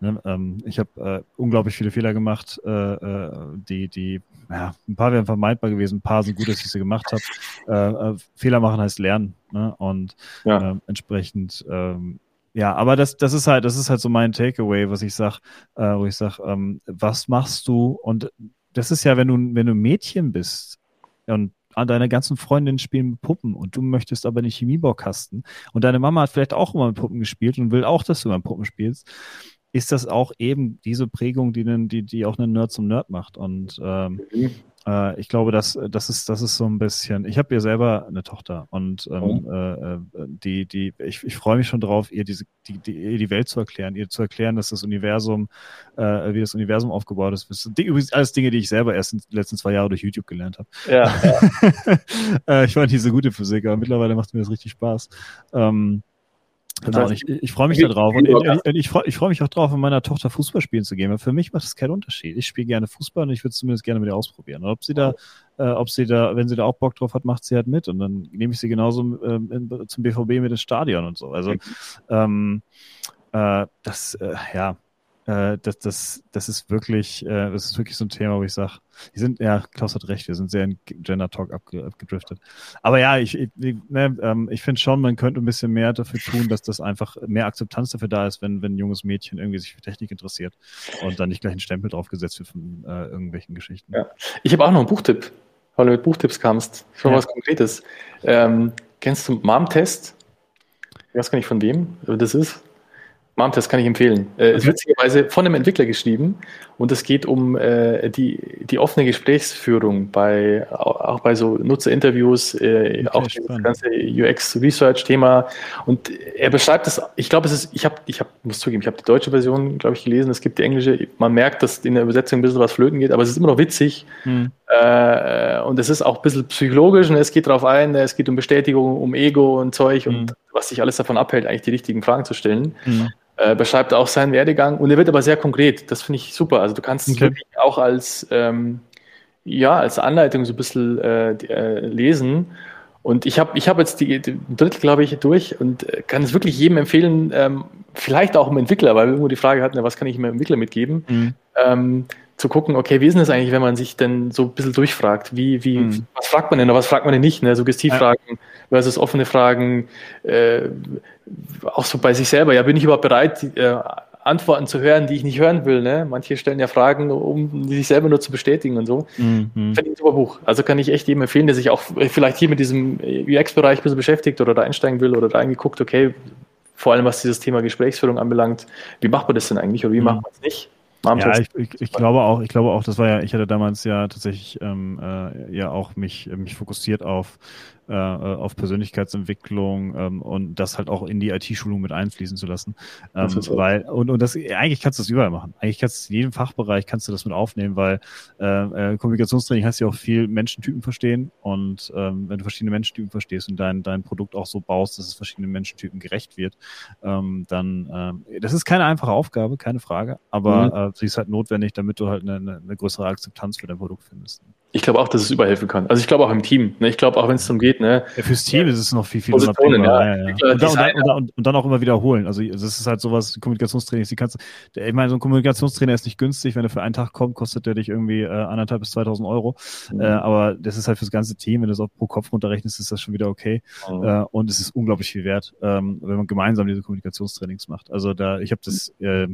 Ne, ähm, ich habe äh, unglaublich viele Fehler gemacht, äh, äh, die, die, ja, ein paar wären vermeidbar gewesen, ein paar sind gut, dass ich sie gemacht habe. Äh, äh, Fehler machen heißt lernen. Ne? Und ja. Ähm, entsprechend, ähm, ja, aber das, das ist halt, das ist halt so mein Takeaway, was ich sag, äh, wo ich sag, ähm, was machst du? Und das ist ja, wenn du, wenn du Mädchen bist und an deine ganzen Freundinnen spielen mit Puppen und du möchtest aber nicht Chemiebaukasten und deine Mama hat vielleicht auch immer mit Puppen gespielt und will auch, dass du mit Puppen spielst ist das auch eben diese Prägung, die, die, die auch einen Nerd zum Nerd macht. Und ähm, mhm. äh, ich glaube, dass das ist, das ist so ein bisschen. Ich habe ja selber eine Tochter und ähm, oh. äh, die, die, ich, ich freue mich schon drauf, ihr diese, die, die, ihr die Welt zu erklären, ihr zu erklären, dass das Universum, äh, wie das Universum aufgebaut ist. Das sind übrigens alles Dinge, die ich selber erst in den letzten zwei Jahren durch YouTube gelernt habe. Ja. ja. äh, ich fand diese gute Physik, aber mittlerweile macht mir das richtig Spaß. Ähm, Genau, ich, ich freue mich darauf. Und ich, ich freue freu mich auch darauf, mit meiner Tochter Fußball spielen zu gehen. Weil für mich macht das keinen Unterschied. Ich spiele gerne Fußball und ich würde es zumindest gerne mit ihr ausprobieren. Und ob sie da, äh, ob sie da, wenn sie da auch Bock drauf hat, macht sie halt mit. Und dann nehme ich sie genauso ähm, in, zum BVB mit ins Stadion und so. Also ähm, äh, das, äh, ja, äh, das, das, das ist wirklich, äh, das ist wirklich so ein Thema, wo ich sage, die sind, ja, Klaus hat recht, wir sind sehr in Gender Talk abge, abgedriftet. Aber ja, ich, ich, ne, ähm, ich finde schon, man könnte ein bisschen mehr dafür tun, dass das einfach mehr Akzeptanz dafür da ist, wenn, wenn ein junges Mädchen irgendwie sich für Technik interessiert und dann nicht gleich ein Stempel draufgesetzt wird von äh, irgendwelchen Geschichten. Ja. Ich habe auch noch einen Buchtipp, weil du mit Buchtipps kamst. Schon ja. was Konkretes. Ähm, kennst du Mom-Test? Ich weiß gar nicht von wem das ist. Das kann ich empfehlen. Äh, okay. Ist witzigerweise von einem Entwickler geschrieben und es geht um äh, die, die offene Gesprächsführung bei auch bei so Nutzerinterviews, äh, okay, auch das ganze UX-Research-Thema. Und er beschreibt das, ich glaube, es ist, ich habe, ich habe, muss zugeben, ich habe die deutsche Version, glaube ich, gelesen, es gibt die englische, man merkt, dass in der Übersetzung ein bisschen was flöten geht, aber es ist immer noch witzig. Hm. Äh, und es ist auch ein bisschen psychologisch und es geht darauf ein, es geht um Bestätigung, um Ego und Zeug hm. und was sich alles davon abhält, eigentlich die richtigen Fragen zu stellen. Hm äh, beschreibt auch seinen Werdegang und er wird aber sehr konkret. Das finde ich super. Also du kannst okay. wirklich auch als, ähm, ja, als Anleitung so ein bisschen äh, äh, lesen. Und ich habe ich hab jetzt die, die Drittel, glaube ich, durch und äh, kann es wirklich jedem empfehlen, ähm, vielleicht auch einem Entwickler, weil wir irgendwo die Frage hatten, was kann ich einem Entwickler mitgeben, mhm. ähm, zu gucken, okay, wie ist denn das eigentlich, wenn man sich denn so ein bisschen durchfragt? Wie, wie, mhm. was fragt man denn oder was fragt man denn nicht? Ne? Suggestivfragen ja. Versus offene Fragen, äh, auch so bei sich selber. Ja, bin ich überhaupt bereit, äh, Antworten zu hören, die ich nicht hören will? Ne? Manche stellen ja Fragen, um sich selber nur zu bestätigen und so. Mhm. Finde ich ein super Buch. Also kann ich echt jedem empfehlen, der sich auch vielleicht hier mit diesem UX-Bereich ein bisschen beschäftigt oder da einsteigen will oder da eingeguckt, okay, vor allem was dieses Thema Gesprächsführung anbelangt, wie macht man das denn eigentlich oder wie mhm. macht man es nicht? Ja, ich, ich, ich, glaube auch, ich glaube auch, das war ja, ich hatte damals ja tatsächlich ähm, äh, ja auch mich, mich fokussiert auf äh, auf Persönlichkeitsentwicklung ähm, und das halt auch in die IT-Schulung mit einfließen zu lassen. Ähm, weil, und, und das eigentlich kannst du das überall machen. Eigentlich kannst du in jedem Fachbereich kannst du das mit aufnehmen, weil äh, äh, Kommunikationstraining heißt ja auch viel Menschentypen verstehen und ähm, wenn du verschiedene Menschentypen verstehst und dein, dein Produkt auch so baust, dass es verschiedenen Menschentypen gerecht wird, ähm, dann ähm, das ist keine einfache Aufgabe, keine Frage, aber mhm. äh, sie ist halt notwendig, damit du halt eine, eine größere Akzeptanz für dein Produkt findest. Ich glaube auch, dass es überhelfen kann. Also ich glaube auch im Team. Ne? Ich glaube auch, wenn es darum geht. Ne? Ja, fürs Team ist es noch viel, viel Positionen, ja. Ja. Und, dann, und, dann, und, dann, auch immer wiederholen. Also das ist halt sowas, Kommunikationstraining. Die kannst, ich meine, so ein Kommunikationstrainer ist nicht günstig. Wenn er für einen Tag kommt, kostet der dich irgendwie äh, anderthalb bis 2000 Euro. Mhm. Äh, aber das ist halt fürs ganze Team. Wenn du das auch pro Kopf runterrechnest, ist das schon wieder okay. Mhm. Äh, und es ist unglaublich viel wert, ähm, wenn man gemeinsam diese Kommunikationstrainings macht. Also da, ich habe das äh,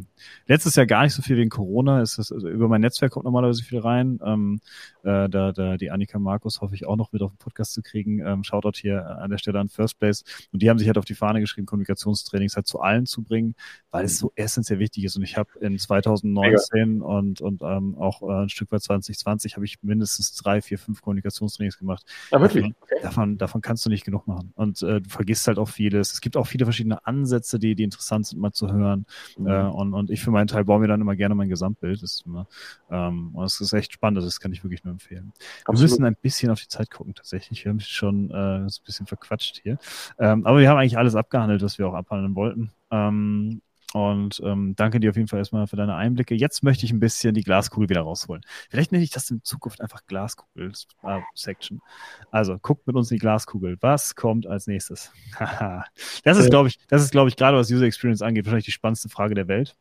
letztes Jahr gar nicht so viel wegen Corona. Ist das, also über mein Netzwerk kommt normalerweise viel rein. Ähm, äh, da, da die Annika Markus hoffe ich auch noch mit auf den Podcast zu kriegen. Ähm, Shoutout hier an der Stelle an First Place. Und die haben sich halt auf die Fahne geschrieben, Kommunikationstrainings halt zu allen zu bringen, weil es so essentiell wichtig ist. Und ich habe in 2019 Mega. und, und ähm, auch äh, ein Stück weit 2020 habe ich mindestens drei, vier, fünf Kommunikationstrainings gemacht. Ja, wirklich? Davon, okay. davon, davon kannst du nicht genug machen. Und äh, du vergisst halt auch vieles. Es gibt auch viele verschiedene Ansätze, die, die interessant sind, mal zu hören. Mhm. Äh, und, und ich für meinen Teil baue mir dann immer gerne mein Gesamtbild. Das ist immer, ähm, und das ist echt spannend. Das kann ich wirklich nur empfehlen. Absolut. Wir müssen ein bisschen auf die Zeit gucken, tatsächlich. Wir haben schon äh, ein bisschen verquatscht hier. Ähm, aber wir haben eigentlich alles abgehandelt, was wir auch abhandeln wollten. Ähm, und ähm, danke dir auf jeden Fall erstmal für deine Einblicke. Jetzt möchte ich ein bisschen die Glaskugel wieder rausholen. Vielleicht nenne ich das in Zukunft einfach Glaskugel-Section. Äh, also guckt mit uns in die Glaskugel. Was kommt als nächstes? das ist, glaube ich, das ist, glaube ich, gerade was User Experience angeht, wahrscheinlich die spannendste Frage der Welt.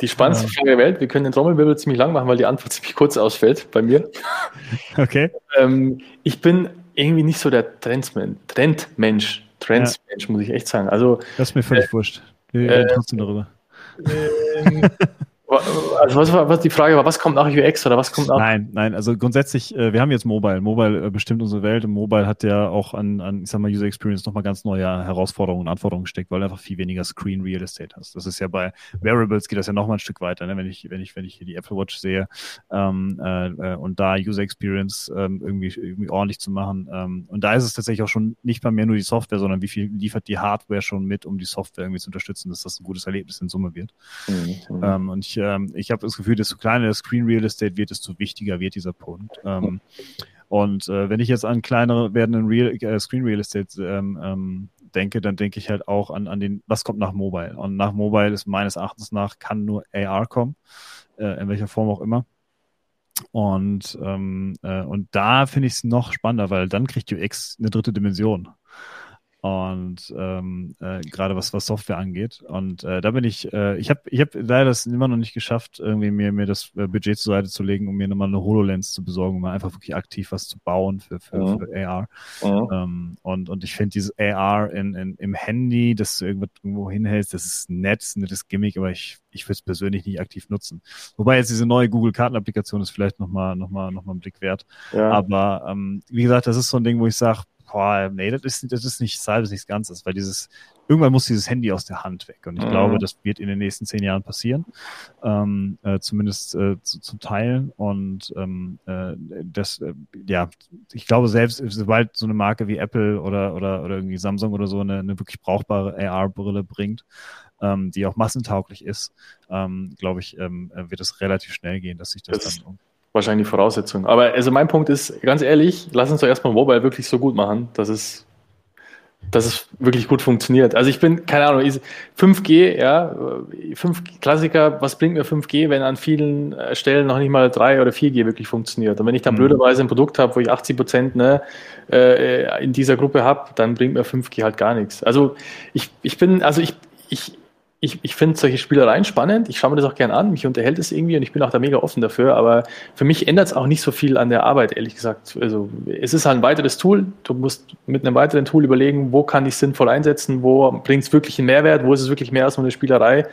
Die spannendste Frage der Welt. Wir können den Trommelwirbel ziemlich lang machen, weil die Antwort ziemlich kurz ausfällt bei mir. Okay. Ähm, ich bin irgendwie nicht so der Trendmensch. Trendmensch, Trendsmensch, ja. muss ich echt sagen. Also, das ist mir völlig äh, wurscht. Wir reden äh, trotzdem darüber. Äh, Also was war was die Frage war, was kommt nach UX oder was kommt nach? Nein, nein, also grundsätzlich, äh, wir haben jetzt Mobile. Mobile äh, bestimmt unsere Welt und Mobile hat ja auch an, an ich sag mal, User Experience nochmal ganz neue Herausforderungen und Anforderungen gesteckt, weil du einfach viel weniger Screen Real Estate hast. Das ist ja bei Wearables geht das ja nochmal ein Stück weiter, ne? wenn ich, wenn ich, wenn ich hier die Apple Watch sehe ähm, äh, äh, und da User Experience ähm, irgendwie, irgendwie ordentlich zu machen. Ähm, und da ist es tatsächlich auch schon nicht mal mehr nur die Software, sondern wie viel liefert die Hardware schon mit, um die Software irgendwie zu unterstützen, dass das ein gutes Erlebnis in Summe wird. Mhm. Ähm, und ich, ähm, ich habe das Gefühl, desto kleiner das Screen Real Estate wird, desto wichtiger wird dieser Punkt. Ähm, und äh, wenn ich jetzt an kleinere werdenden Real, äh, Screen Real Estate ähm, ähm, denke, dann denke ich halt auch an, an den, was kommt nach Mobile? Und nach Mobile ist meines Erachtens nach, kann nur AR kommen, äh, in welcher Form auch immer. Und, ähm, äh, und da finde ich es noch spannender, weil dann kriegt UX eine dritte Dimension. Und ähm, äh, gerade was, was Software angeht. Und äh, da bin ich, äh, ich habe ich hab leider das immer noch nicht geschafft, irgendwie mir, mir das äh, Budget zur Seite zu legen, um mir nochmal eine HoloLens zu besorgen, um mal einfach wirklich aktiv was zu bauen für, für, mhm. für AR. Mhm. Ähm, und, und ich finde dieses AR in, in, im Handy, das du irgendwo, irgendwo hinhältst, das ist nett, ein nettes Gimmick, aber ich, ich würde es persönlich nicht aktiv nutzen. Wobei jetzt diese neue Google-Karten-Applikation ist vielleicht nochmal noch mal, noch mal ein Blick wert. Ja. Aber ähm, wie gesagt, das ist so ein Ding, wo ich sage, boah, nee, das ist, das ist nicht halbes, nichts Ganzes, weil dieses, irgendwann muss dieses Handy aus der Hand weg. Und ich mhm. glaube, das wird in den nächsten zehn Jahren passieren, ähm, äh, zumindest äh, zu, zu teilen. Und ähm, äh, das, äh, ja, ich glaube selbst, sobald so eine Marke wie Apple oder, oder, oder irgendwie Samsung oder so eine, eine wirklich brauchbare AR-Brille bringt, ähm, die auch massentauglich ist, ähm, glaube ich, ähm, äh, wird es relativ schnell gehen, dass sich das, das dann wahrscheinlich die Voraussetzung. Aber also mein Punkt ist, ganz ehrlich, lass uns doch erstmal Mobile wirklich so gut machen, dass es, dass es wirklich gut funktioniert. Also ich bin, keine Ahnung, 5G, ja, 5 Klassiker, was bringt mir 5G, wenn an vielen äh, Stellen noch nicht mal 3 oder 4G wirklich funktioniert? Und wenn ich dann mhm. blöderweise ein Produkt habe, wo ich 80 Prozent ne, äh, in dieser Gruppe habe, dann bringt mir 5G halt gar nichts. Also ich, ich bin, also ich, ich, ich, ich finde solche Spielereien spannend. Ich schaue mir das auch gern an. Mich unterhält es irgendwie und ich bin auch da mega offen dafür. Aber für mich ändert es auch nicht so viel an der Arbeit, ehrlich gesagt. Also es ist halt ein weiteres Tool. Du musst mit einem weiteren Tool überlegen, wo kann ich sinnvoll einsetzen, wo bringt es wirklich einen Mehrwert, wo ist es wirklich mehr als nur eine Spielerei.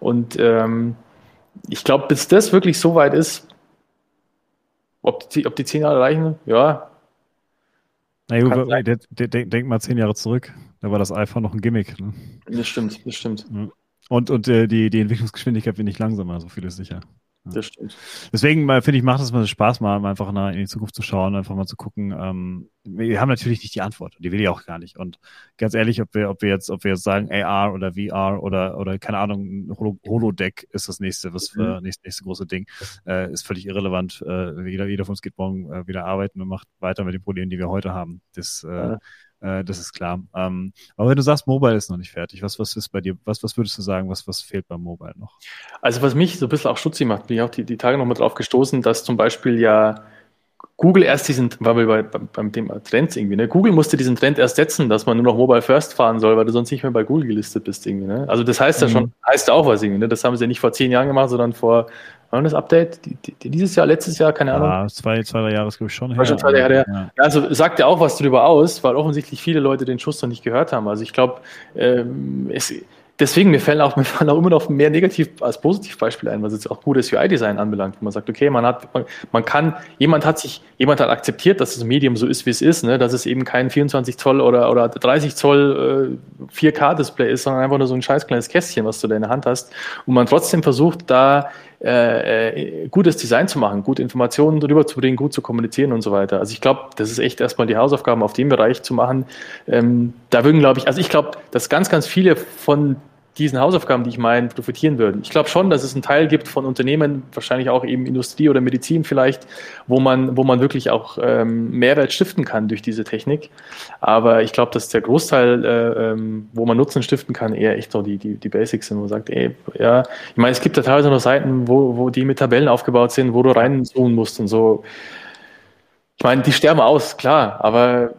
Und ähm, ich glaube, bis das wirklich so weit ist, ob die, ob die zehn Jahre reichen, ja. Na gut, denk, denk mal zehn Jahre zurück. Da war das iPhone noch ein Gimmick. Ne? Das stimmt, das stimmt. Und, und äh, die, die Entwicklungsgeschwindigkeit wird nicht langsamer, so viel ist sicher. Das stimmt. Deswegen finde ich, macht es mal Spaß, mal einfach in die Zukunft zu schauen, einfach mal zu gucken. Ähm, wir haben natürlich nicht die Antwort, die will ich auch gar nicht. Und ganz ehrlich, ob wir, ob wir jetzt, ob wir jetzt sagen AR oder VR oder oder keine Ahnung, Holo Holodeck ist das nächste, was für mhm. nächste, nächste große Ding, äh, ist völlig irrelevant. Äh, jeder, jeder von uns geht morgen äh, wieder arbeiten und macht weiter mit den Problemen, die wir heute haben. Das äh, ja. Äh, das ist klar. Ähm, aber wenn du sagst, Mobile ist noch nicht fertig, was, was ist bei dir, was, was würdest du sagen, was, was fehlt beim Mobile noch? Also was mich so ein bisschen auch stutzig macht, bin ich auch die, die Tage nochmal drauf gestoßen, dass zum Beispiel ja Google erst diesen, war bei, beim, beim Thema Trends irgendwie, ne? Google musste diesen Trend erst setzen, dass man nur noch Mobile First fahren soll, weil du sonst nicht mehr bei Google gelistet bist irgendwie, ne? Also das heißt ja mhm. schon, heißt ja auch was irgendwie, ne? Das haben sie ja nicht vor zehn Jahren gemacht, sondern vor Wann das Update? Die, die, dieses Jahr, letztes Jahr, keine Ahnung. Ja, zwei, zwei, drei Jahre ist, glaube ich, schon her. Schon zwei Jahre her. Ja. Also sagt ja auch was darüber aus, weil offensichtlich viele Leute den Schuss noch nicht gehört haben. Also ich glaube, ähm, es, deswegen, mir fallen auch, mir fallen auch immer noch mehr negativ als Positivbeispiele ein, was jetzt auch gutes UI-Design anbelangt, wo man sagt, okay, man hat, man, man, kann, jemand hat sich, jemand hat akzeptiert, dass das Medium so ist, wie es ist, ne, dass es eben kein 24 Zoll oder, oder 30 Zoll äh, 4K-Display ist, sondern einfach nur so ein scheiß kleines Kästchen, was du da in der Hand hast. Und man trotzdem versucht, da äh, äh, gutes Design zu machen, gute Informationen darüber zu bringen, gut zu kommunizieren und so weiter. Also ich glaube, das ist echt erstmal die Hausaufgaben auf dem Bereich zu machen. Ähm, da würden, glaube ich, also ich glaube, dass ganz, ganz viele von diesen Hausaufgaben, die ich meine, profitieren würden. Ich glaube schon, dass es einen Teil gibt von Unternehmen, wahrscheinlich auch eben Industrie oder Medizin vielleicht, wo man, wo man wirklich auch ähm, Mehrwert stiften kann durch diese Technik. Aber ich glaube, dass der Großteil, äh, ähm, wo man Nutzen stiften kann, eher echt so die, die, die Basics sind, wo man sagt, ey, ja, ich meine, es gibt ja teilweise noch Seiten, wo, wo die mit Tabellen aufgebaut sind, wo du reinzoomen musst und so. Ich meine, die sterben aus, klar, aber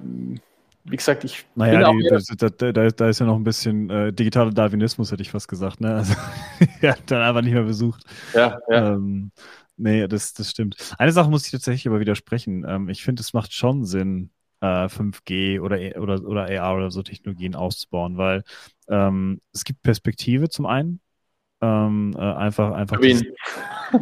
wie gesagt, ich naja, die, da, da, da, ist ja noch ein bisschen äh, digitaler Darwinismus, hätte ich fast gesagt. Ne? Also, ja, dann einfach nicht mehr besucht. Ja, ja. Ähm, nee, das, das stimmt. Eine Sache muss ich tatsächlich aber widersprechen. Ähm, ich finde, es macht schon Sinn, äh, 5G oder, oder, oder AR oder so Technologien auszubauen, weil ähm, es gibt Perspektive zum einen. Ähm, äh, einfach, einfach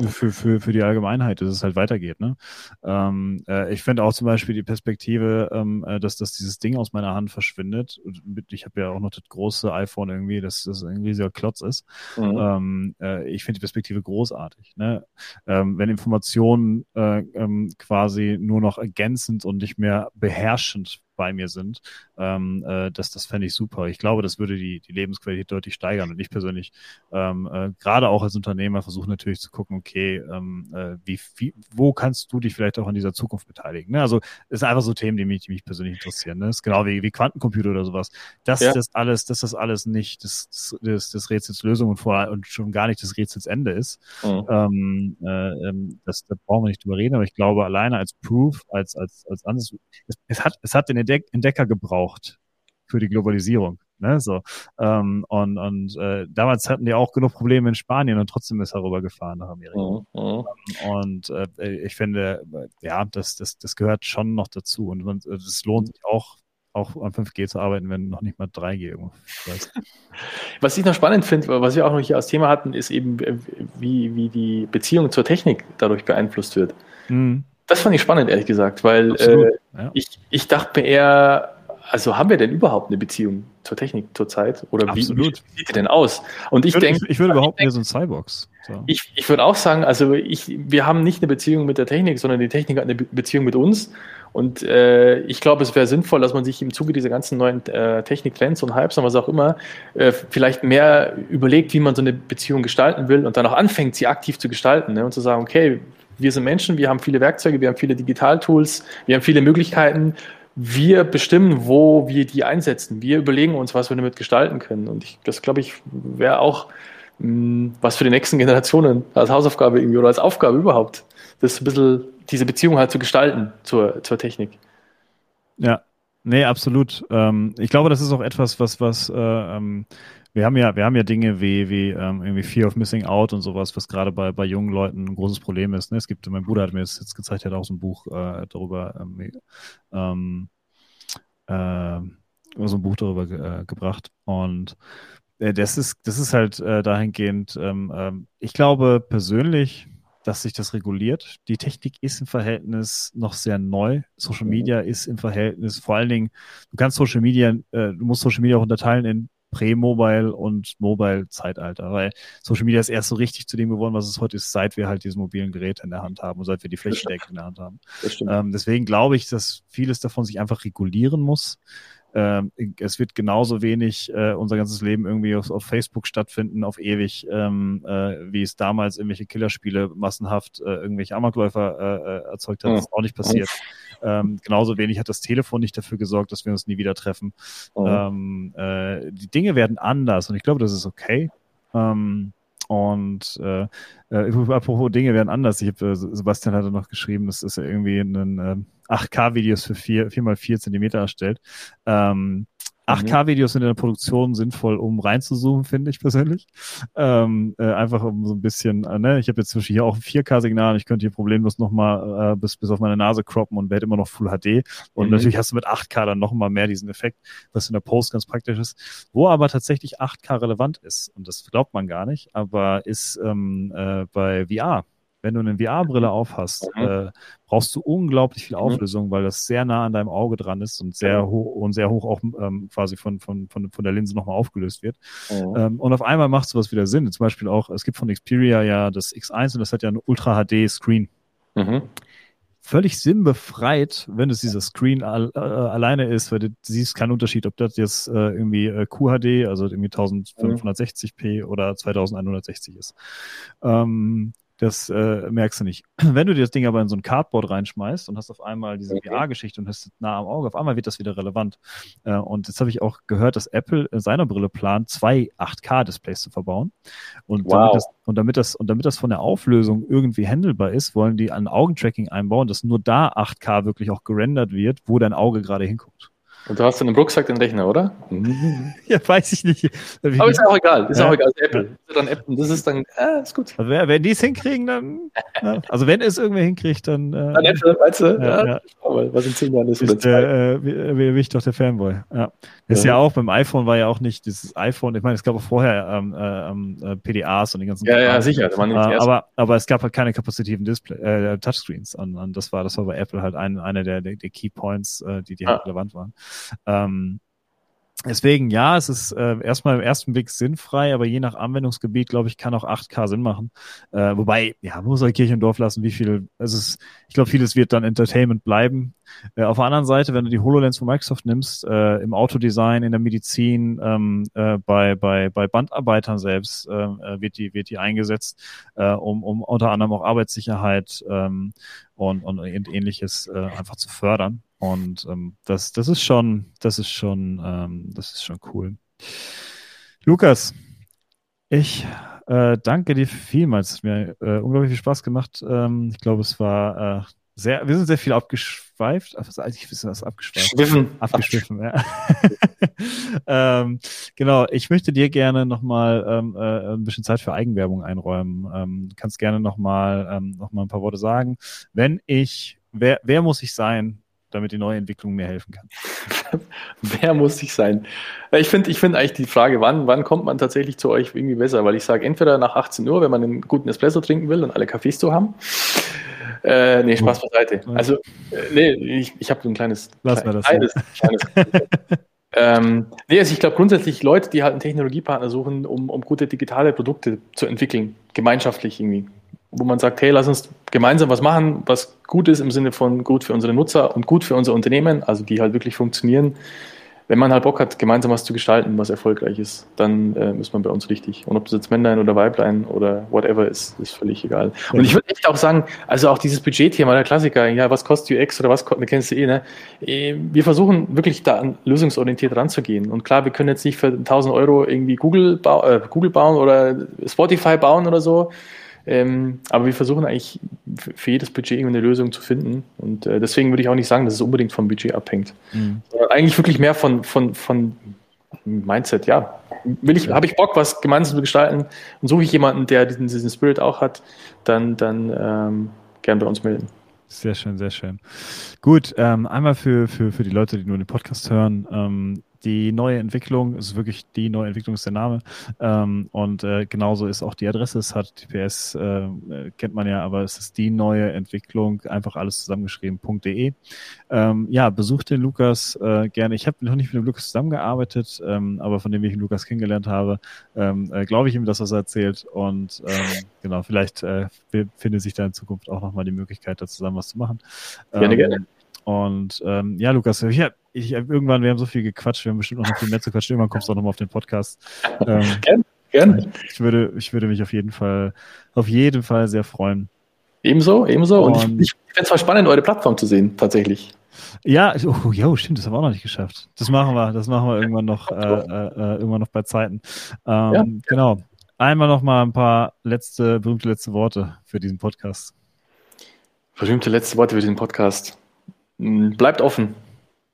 für, für, für die Allgemeinheit, dass es halt weitergeht. Ne? Ähm, äh, ich finde auch zum Beispiel die Perspektive, ähm, äh, dass, dass dieses Ding aus meiner Hand verschwindet. Ich habe ja auch noch das große iPhone irgendwie, dass das ein riesiger Klotz ist. Mhm. Ähm, äh, ich finde die Perspektive großartig. Ne? Ähm, wenn Informationen äh, ähm, quasi nur noch ergänzend und nicht mehr beherrschend bei mir sind. Ähm, äh, das das fände ich super. Ich glaube, das würde die, die Lebensqualität deutlich steigern. Und ich persönlich, ähm, äh, gerade auch als Unternehmer, versuche natürlich zu gucken, okay, ähm, äh, wie, wie, wo kannst du dich vielleicht auch an dieser Zukunft beteiligen? Ne? Also es sind einfach so Themen, die mich, die mich persönlich interessieren. Ne? Das ist genau wie, wie Quantencomputer oder sowas. Das ja. das alles, dass das alles nicht das, das, das Rätsels Lösung und, vor, und schon gar nicht das Rätsels Ende ist. Mhm. Ähm, äh, ähm, das, da brauchen wir nicht drüber reden, aber ich glaube, alleine als Proof, als, als, als Ansatz, es, es hat, es hat den Entdeck Entdecker gebraucht für die Globalisierung. Ne, so. Ähm, und und äh, damals hatten die auch genug Probleme in Spanien und trotzdem ist er rübergefahren nach Amerika. Mhm. mhm. Ähm, und äh, ich finde, ja, das, das, das gehört schon noch dazu. Und es lohnt sich auch, auch an 5G zu arbeiten, wenn noch nicht mal 3G irgendwo Was ich noch spannend finde, was wir auch noch hier als Thema hatten, ist eben, wie, wie die Beziehung zur Technik dadurch beeinflusst wird. Mhm. Das fand ich spannend, ehrlich gesagt, weil äh, ja. ich, ich dachte mir eher, also haben wir denn überhaupt eine Beziehung zur Technik zurzeit? Oder wie, wie, sieht die denn aus? Und ich, ich denke. Ich, ich, würde überhaupt nicht so ein Cyborgs. So. Ich, ich würde auch sagen, also ich, wir haben nicht eine Beziehung mit der Technik, sondern die Technik hat eine Beziehung mit uns. Und äh, ich glaube, es wäre sinnvoll, dass man sich im Zuge dieser ganzen neuen äh, Techniktrends und Hypes und was auch immer äh, vielleicht mehr überlegt, wie man so eine Beziehung gestalten will und dann auch anfängt, sie aktiv zu gestalten ne? und zu sagen, okay, wir sind Menschen, wir haben viele Werkzeuge, wir haben viele Digitaltools, wir haben viele Möglichkeiten. Wir bestimmen, wo wir die einsetzen. Wir überlegen uns, was wir damit gestalten können. Und ich, das, glaube ich, wäre auch mh, hm, was für die nächsten Generationen als Hausaufgabe irgendwie oder als Aufgabe überhaupt, das ein bisschen diese Beziehung halt zu gestalten zur, zur Technik. Ja, nee, absolut. Ähm, ich glaube, das ist auch etwas, was, was äh, ähm, wir haben ja, wir haben ja Dinge wie, wie ähm, irgendwie Fear of Missing Out und sowas, was gerade bei, bei jungen Leuten ein großes Problem ist. Ne? Es gibt, mein Bruder hat mir das jetzt gezeigt, er hat auch so ein Buch äh, darüber, ähm, ähm, äh, so ein Buch darüber ge äh, gebracht. Und äh, das ist, das ist halt äh, dahingehend, ähm, ähm, ich glaube persönlich, dass sich das reguliert. Die Technik ist im Verhältnis noch sehr neu. Social mhm. Media ist im Verhältnis, vor allen Dingen, du kannst Social Media, äh, du musst Social Media auch unterteilen in Prä-Mobile und Mobile-Zeitalter, weil Social Media ist erst so richtig zu dem geworden, was es heute ist, seit wir halt diese mobilen Geräte in der Hand haben und seit wir die flächendeckend in der Hand haben. Ähm, deswegen glaube ich, dass vieles davon sich einfach regulieren muss. Ähm, es wird genauso wenig äh, unser ganzes Leben irgendwie auf, auf Facebook stattfinden, auf ewig, ähm, äh, wie es damals irgendwelche Killerspiele massenhaft äh, irgendwelche Amokläufer äh, äh erzeugt hat. Das ist auch nicht passiert. Ähm, genauso wenig hat das Telefon nicht dafür gesorgt, dass wir uns nie wieder treffen. Ähm, äh, die Dinge werden anders und ich glaube, das ist okay. Ähm, und äh, äh, apropos Dinge werden anders. Ich habe, äh, Sebastian hatte noch geschrieben, das ist ja irgendwie ein äh, 8K-Videos für 4, 4 mal 4 Zentimeter erstellt. Ähm, 8K-Videos sind in der Produktion sinnvoll, um reinzuzoomen, finde ich persönlich. Ähm, äh, einfach um so ein bisschen, äh, ne, ich habe jetzt Beispiel hier auch ein 4K-Signal, ich könnte hier problemlos nochmal äh, bis, bis auf meine Nase croppen und werde immer noch Full HD. Und mhm. natürlich hast du mit 8K dann nochmal mehr diesen Effekt, was in der Post ganz praktisch ist. Wo aber tatsächlich 8K relevant ist, und das glaubt man gar nicht, aber ist ähm, äh, bei VR wenn du eine VR-Brille aufhast, mhm. äh, brauchst du unglaublich viel mhm. Auflösung, weil das sehr nah an deinem Auge dran ist und sehr hoch und sehr hoch auch ähm, quasi von, von, von, von der Linse nochmal aufgelöst wird. Mhm. Ähm, und auf einmal macht sowas wieder Sinn. Zum Beispiel auch, es gibt von Xperia ja das X1 und das hat ja einen Ultra HD Screen. Mhm völlig sinnbefreit, wenn es dieser Screen al äh, alleine ist, weil du siehst keinen Unterschied, ob das jetzt äh, irgendwie äh, QHD, also irgendwie 1560p oder 2160 ist. Ähm, das äh, merkst du nicht. Wenn du dir das Ding aber in so ein Cardboard reinschmeißt und hast auf einmal diese okay. VR-Geschichte und hast es nah am Auge, auf einmal wird das wieder relevant. Äh, und jetzt habe ich auch gehört, dass Apple in seiner Brille plant, zwei 8K-Displays zu verbauen. Und, wow. damit das, und, damit das, und damit das von der Auflösung irgendwie handelbar ist, wollen die ein Augentracking einbauen, dass nur da 8K wirklich auch gerendert wird, wo dein Auge gerade hinguckt. Und du hast in dem Rucksack den Rechner, oder? ja, weiß ich nicht. Aber ist auch egal. Ist ja. auch egal. Apple. Ja. Dann Apple. Das ist dann, äh, ist gut. Also, wenn die es hinkriegen, dann. ja. Also, wenn es irgendwer hinkriegt, dann. Äh, dann Apple, weißt du? Ja, ja. Was in zehn Jahren ist. ist der, äh, wie, wie ich doch der Fanboy. Ja. Ist ja. ja. auch beim iPhone war ja auch nicht dieses iPhone. Ich meine, es gab auch vorher ähm, äh, ähm, äh PDAs und die ganzen. Ja, ja, sicher. Äh, aber, aber es gab halt keine kapazitiven Display, äh, Touchscreens. Und, und das war, das war bei Apple halt ein, einer der, der, der Key Points, äh, die, die halt ah. relevant waren. Ähm, Deswegen, ja, es ist äh, erstmal im ersten Blick sinnfrei, aber je nach Anwendungsgebiet, glaube ich, kann auch 8K Sinn machen. Äh, wobei, ja, muss halt Kirche und Dorf lassen, wie viel, also es ist, ich glaube, vieles wird dann Entertainment bleiben. Äh, auf der anderen Seite, wenn du die HoloLens von Microsoft nimmst, äh, im Autodesign, in der Medizin, ähm, äh, bei, bei, bei Bandarbeitern selbst, äh, äh wird die, wird die eingesetzt, äh, um, um unter anderem auch Arbeitssicherheit ähm, und, und ähnliches äh, einfach zu fördern. Und ähm, das, das ist schon, das ist schon, ähm, das ist schon cool. Lukas, ich äh, danke dir vielmals. Es hat mir äh, unglaublich viel Spaß gemacht. Ähm, ich glaube, es war äh, sehr, wir sind sehr viel abgeschweift. Also ich weiß was abgeschweift. Schwiffen. Abgeschwiffen, ja. ähm, genau, ich möchte dir gerne nochmal ähm, äh, ein bisschen Zeit für Eigenwerbung einräumen. Ähm, du kannst gerne nochmal ähm, noch mal ein paar Worte sagen. Wenn ich, wer, wer muss ich sein, damit die neue Entwicklung mir helfen kann. Wer muss ich sein? Ich finde ich find eigentlich die Frage, wann, wann kommt man tatsächlich zu euch irgendwie besser? Weil ich sage, entweder nach 18 Uhr, wenn man einen guten Espresso trinken will und alle Cafés zu haben. Äh, nee, Spaß beiseite. Also, äh, nee, ich, ich habe so ein kleines. Lass mal das. Kleines, kleines ähm, nee, also ich glaube grundsätzlich Leute, die halt einen Technologiepartner suchen, um, um gute digitale Produkte zu entwickeln, gemeinschaftlich irgendwie wo man sagt, hey, lass uns gemeinsam was machen, was gut ist im Sinne von gut für unsere Nutzer und gut für unser Unternehmen, also die halt wirklich funktionieren. Wenn man halt Bock hat, gemeinsam was zu gestalten, was erfolgreich ist, dann äh, ist man bei uns richtig. Und ob das jetzt Männlein oder Weiblein oder whatever ist, ist völlig egal. Und ich würde echt auch sagen, also auch dieses Budgetthema, der Klassiker, ja, was kostet UX oder was kostet, kennst du eh, ne? Äh, wir versuchen wirklich da lösungsorientiert ranzugehen. Und klar, wir können jetzt nicht für 1000 Euro irgendwie Google, bau, äh, Google bauen oder Spotify bauen oder so. Ähm, aber wir versuchen eigentlich für jedes Budget eine Lösung zu finden. Und äh, deswegen würde ich auch nicht sagen, dass es unbedingt vom Budget abhängt. Mhm. Eigentlich wirklich mehr von, von, von Mindset, ja. Will ich, habe ich Bock, was gemeinsam zu gestalten und suche ich jemanden, der diesen, diesen Spirit auch hat, dann, dann ähm, gern bei uns melden. Sehr schön, sehr schön. Gut, ähm, einmal für, für, für die Leute, die nur den Podcast hören. Ähm, die neue Entwicklung, ist wirklich die neue Entwicklung ist der Name. Ähm, und äh, genauso ist auch die Adresse, es hat TPS, äh, kennt man ja, aber es ist die neue Entwicklung, einfach alles zusammengeschrieben.de. Ähm, ja, besucht den Lukas äh, gerne. Ich habe noch nicht mit dem Lukas zusammengearbeitet, ähm, aber von dem wie ich den Lukas kennengelernt habe, ähm, äh, glaube ich ihm das, was er erzählt. Und ähm, genau, vielleicht äh, findet sich da in Zukunft auch nochmal die Möglichkeit, da zusammen was zu machen. Gerne, ähm, gerne. Und ähm, ja, Lukas, ich, ich, irgendwann, wir haben so viel gequatscht, wir haben bestimmt noch viel mehr zu quatschen. Irgendwann kommst du auch nochmal auf den Podcast. Ähm, gerne, gerne. Ich würde, ich würde mich auf jeden Fall, auf jeden Fall sehr freuen. Ebenso, ebenso. Und, Und ich, ich finde es voll spannend, eure Plattform zu sehen, tatsächlich. Ja, oh, jo, stimmt, das haben wir auch noch nicht geschafft. Das machen wir, das machen wir irgendwann noch, äh, äh, irgendwann noch bei Zeiten. Ähm, ja. Genau. Einmal noch mal ein paar letzte, berühmte letzte Worte für diesen Podcast. Berühmte letzte Worte für diesen Podcast. Hm, bleibt offen.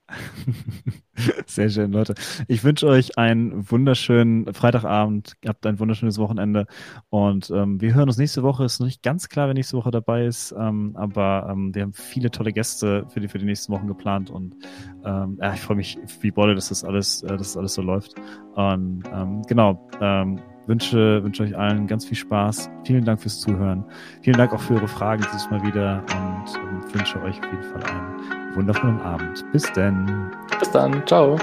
Sehr schön, Leute. Ich wünsche euch einen wunderschönen Freitagabend. Habt ein wunderschönes Wochenende. Und ähm, wir hören uns nächste Woche. Ist noch nicht ganz klar, wer nächste Woche dabei ist. Ähm, aber ähm, wir haben viele tolle Gäste für die, für die nächsten Wochen geplant. Und ähm, ja, ich freue mich wie Bolle, dass das alles, äh, dass das alles so läuft. Und ähm, genau. Ähm, wünsche, wünsche euch allen ganz viel Spaß. Vielen Dank fürs Zuhören. Vielen Dank auch für eure Fragen dieses Mal wieder und wünsche euch auf jeden Fall einen wundervollen Abend. Bis denn. Bis dann. Ciao.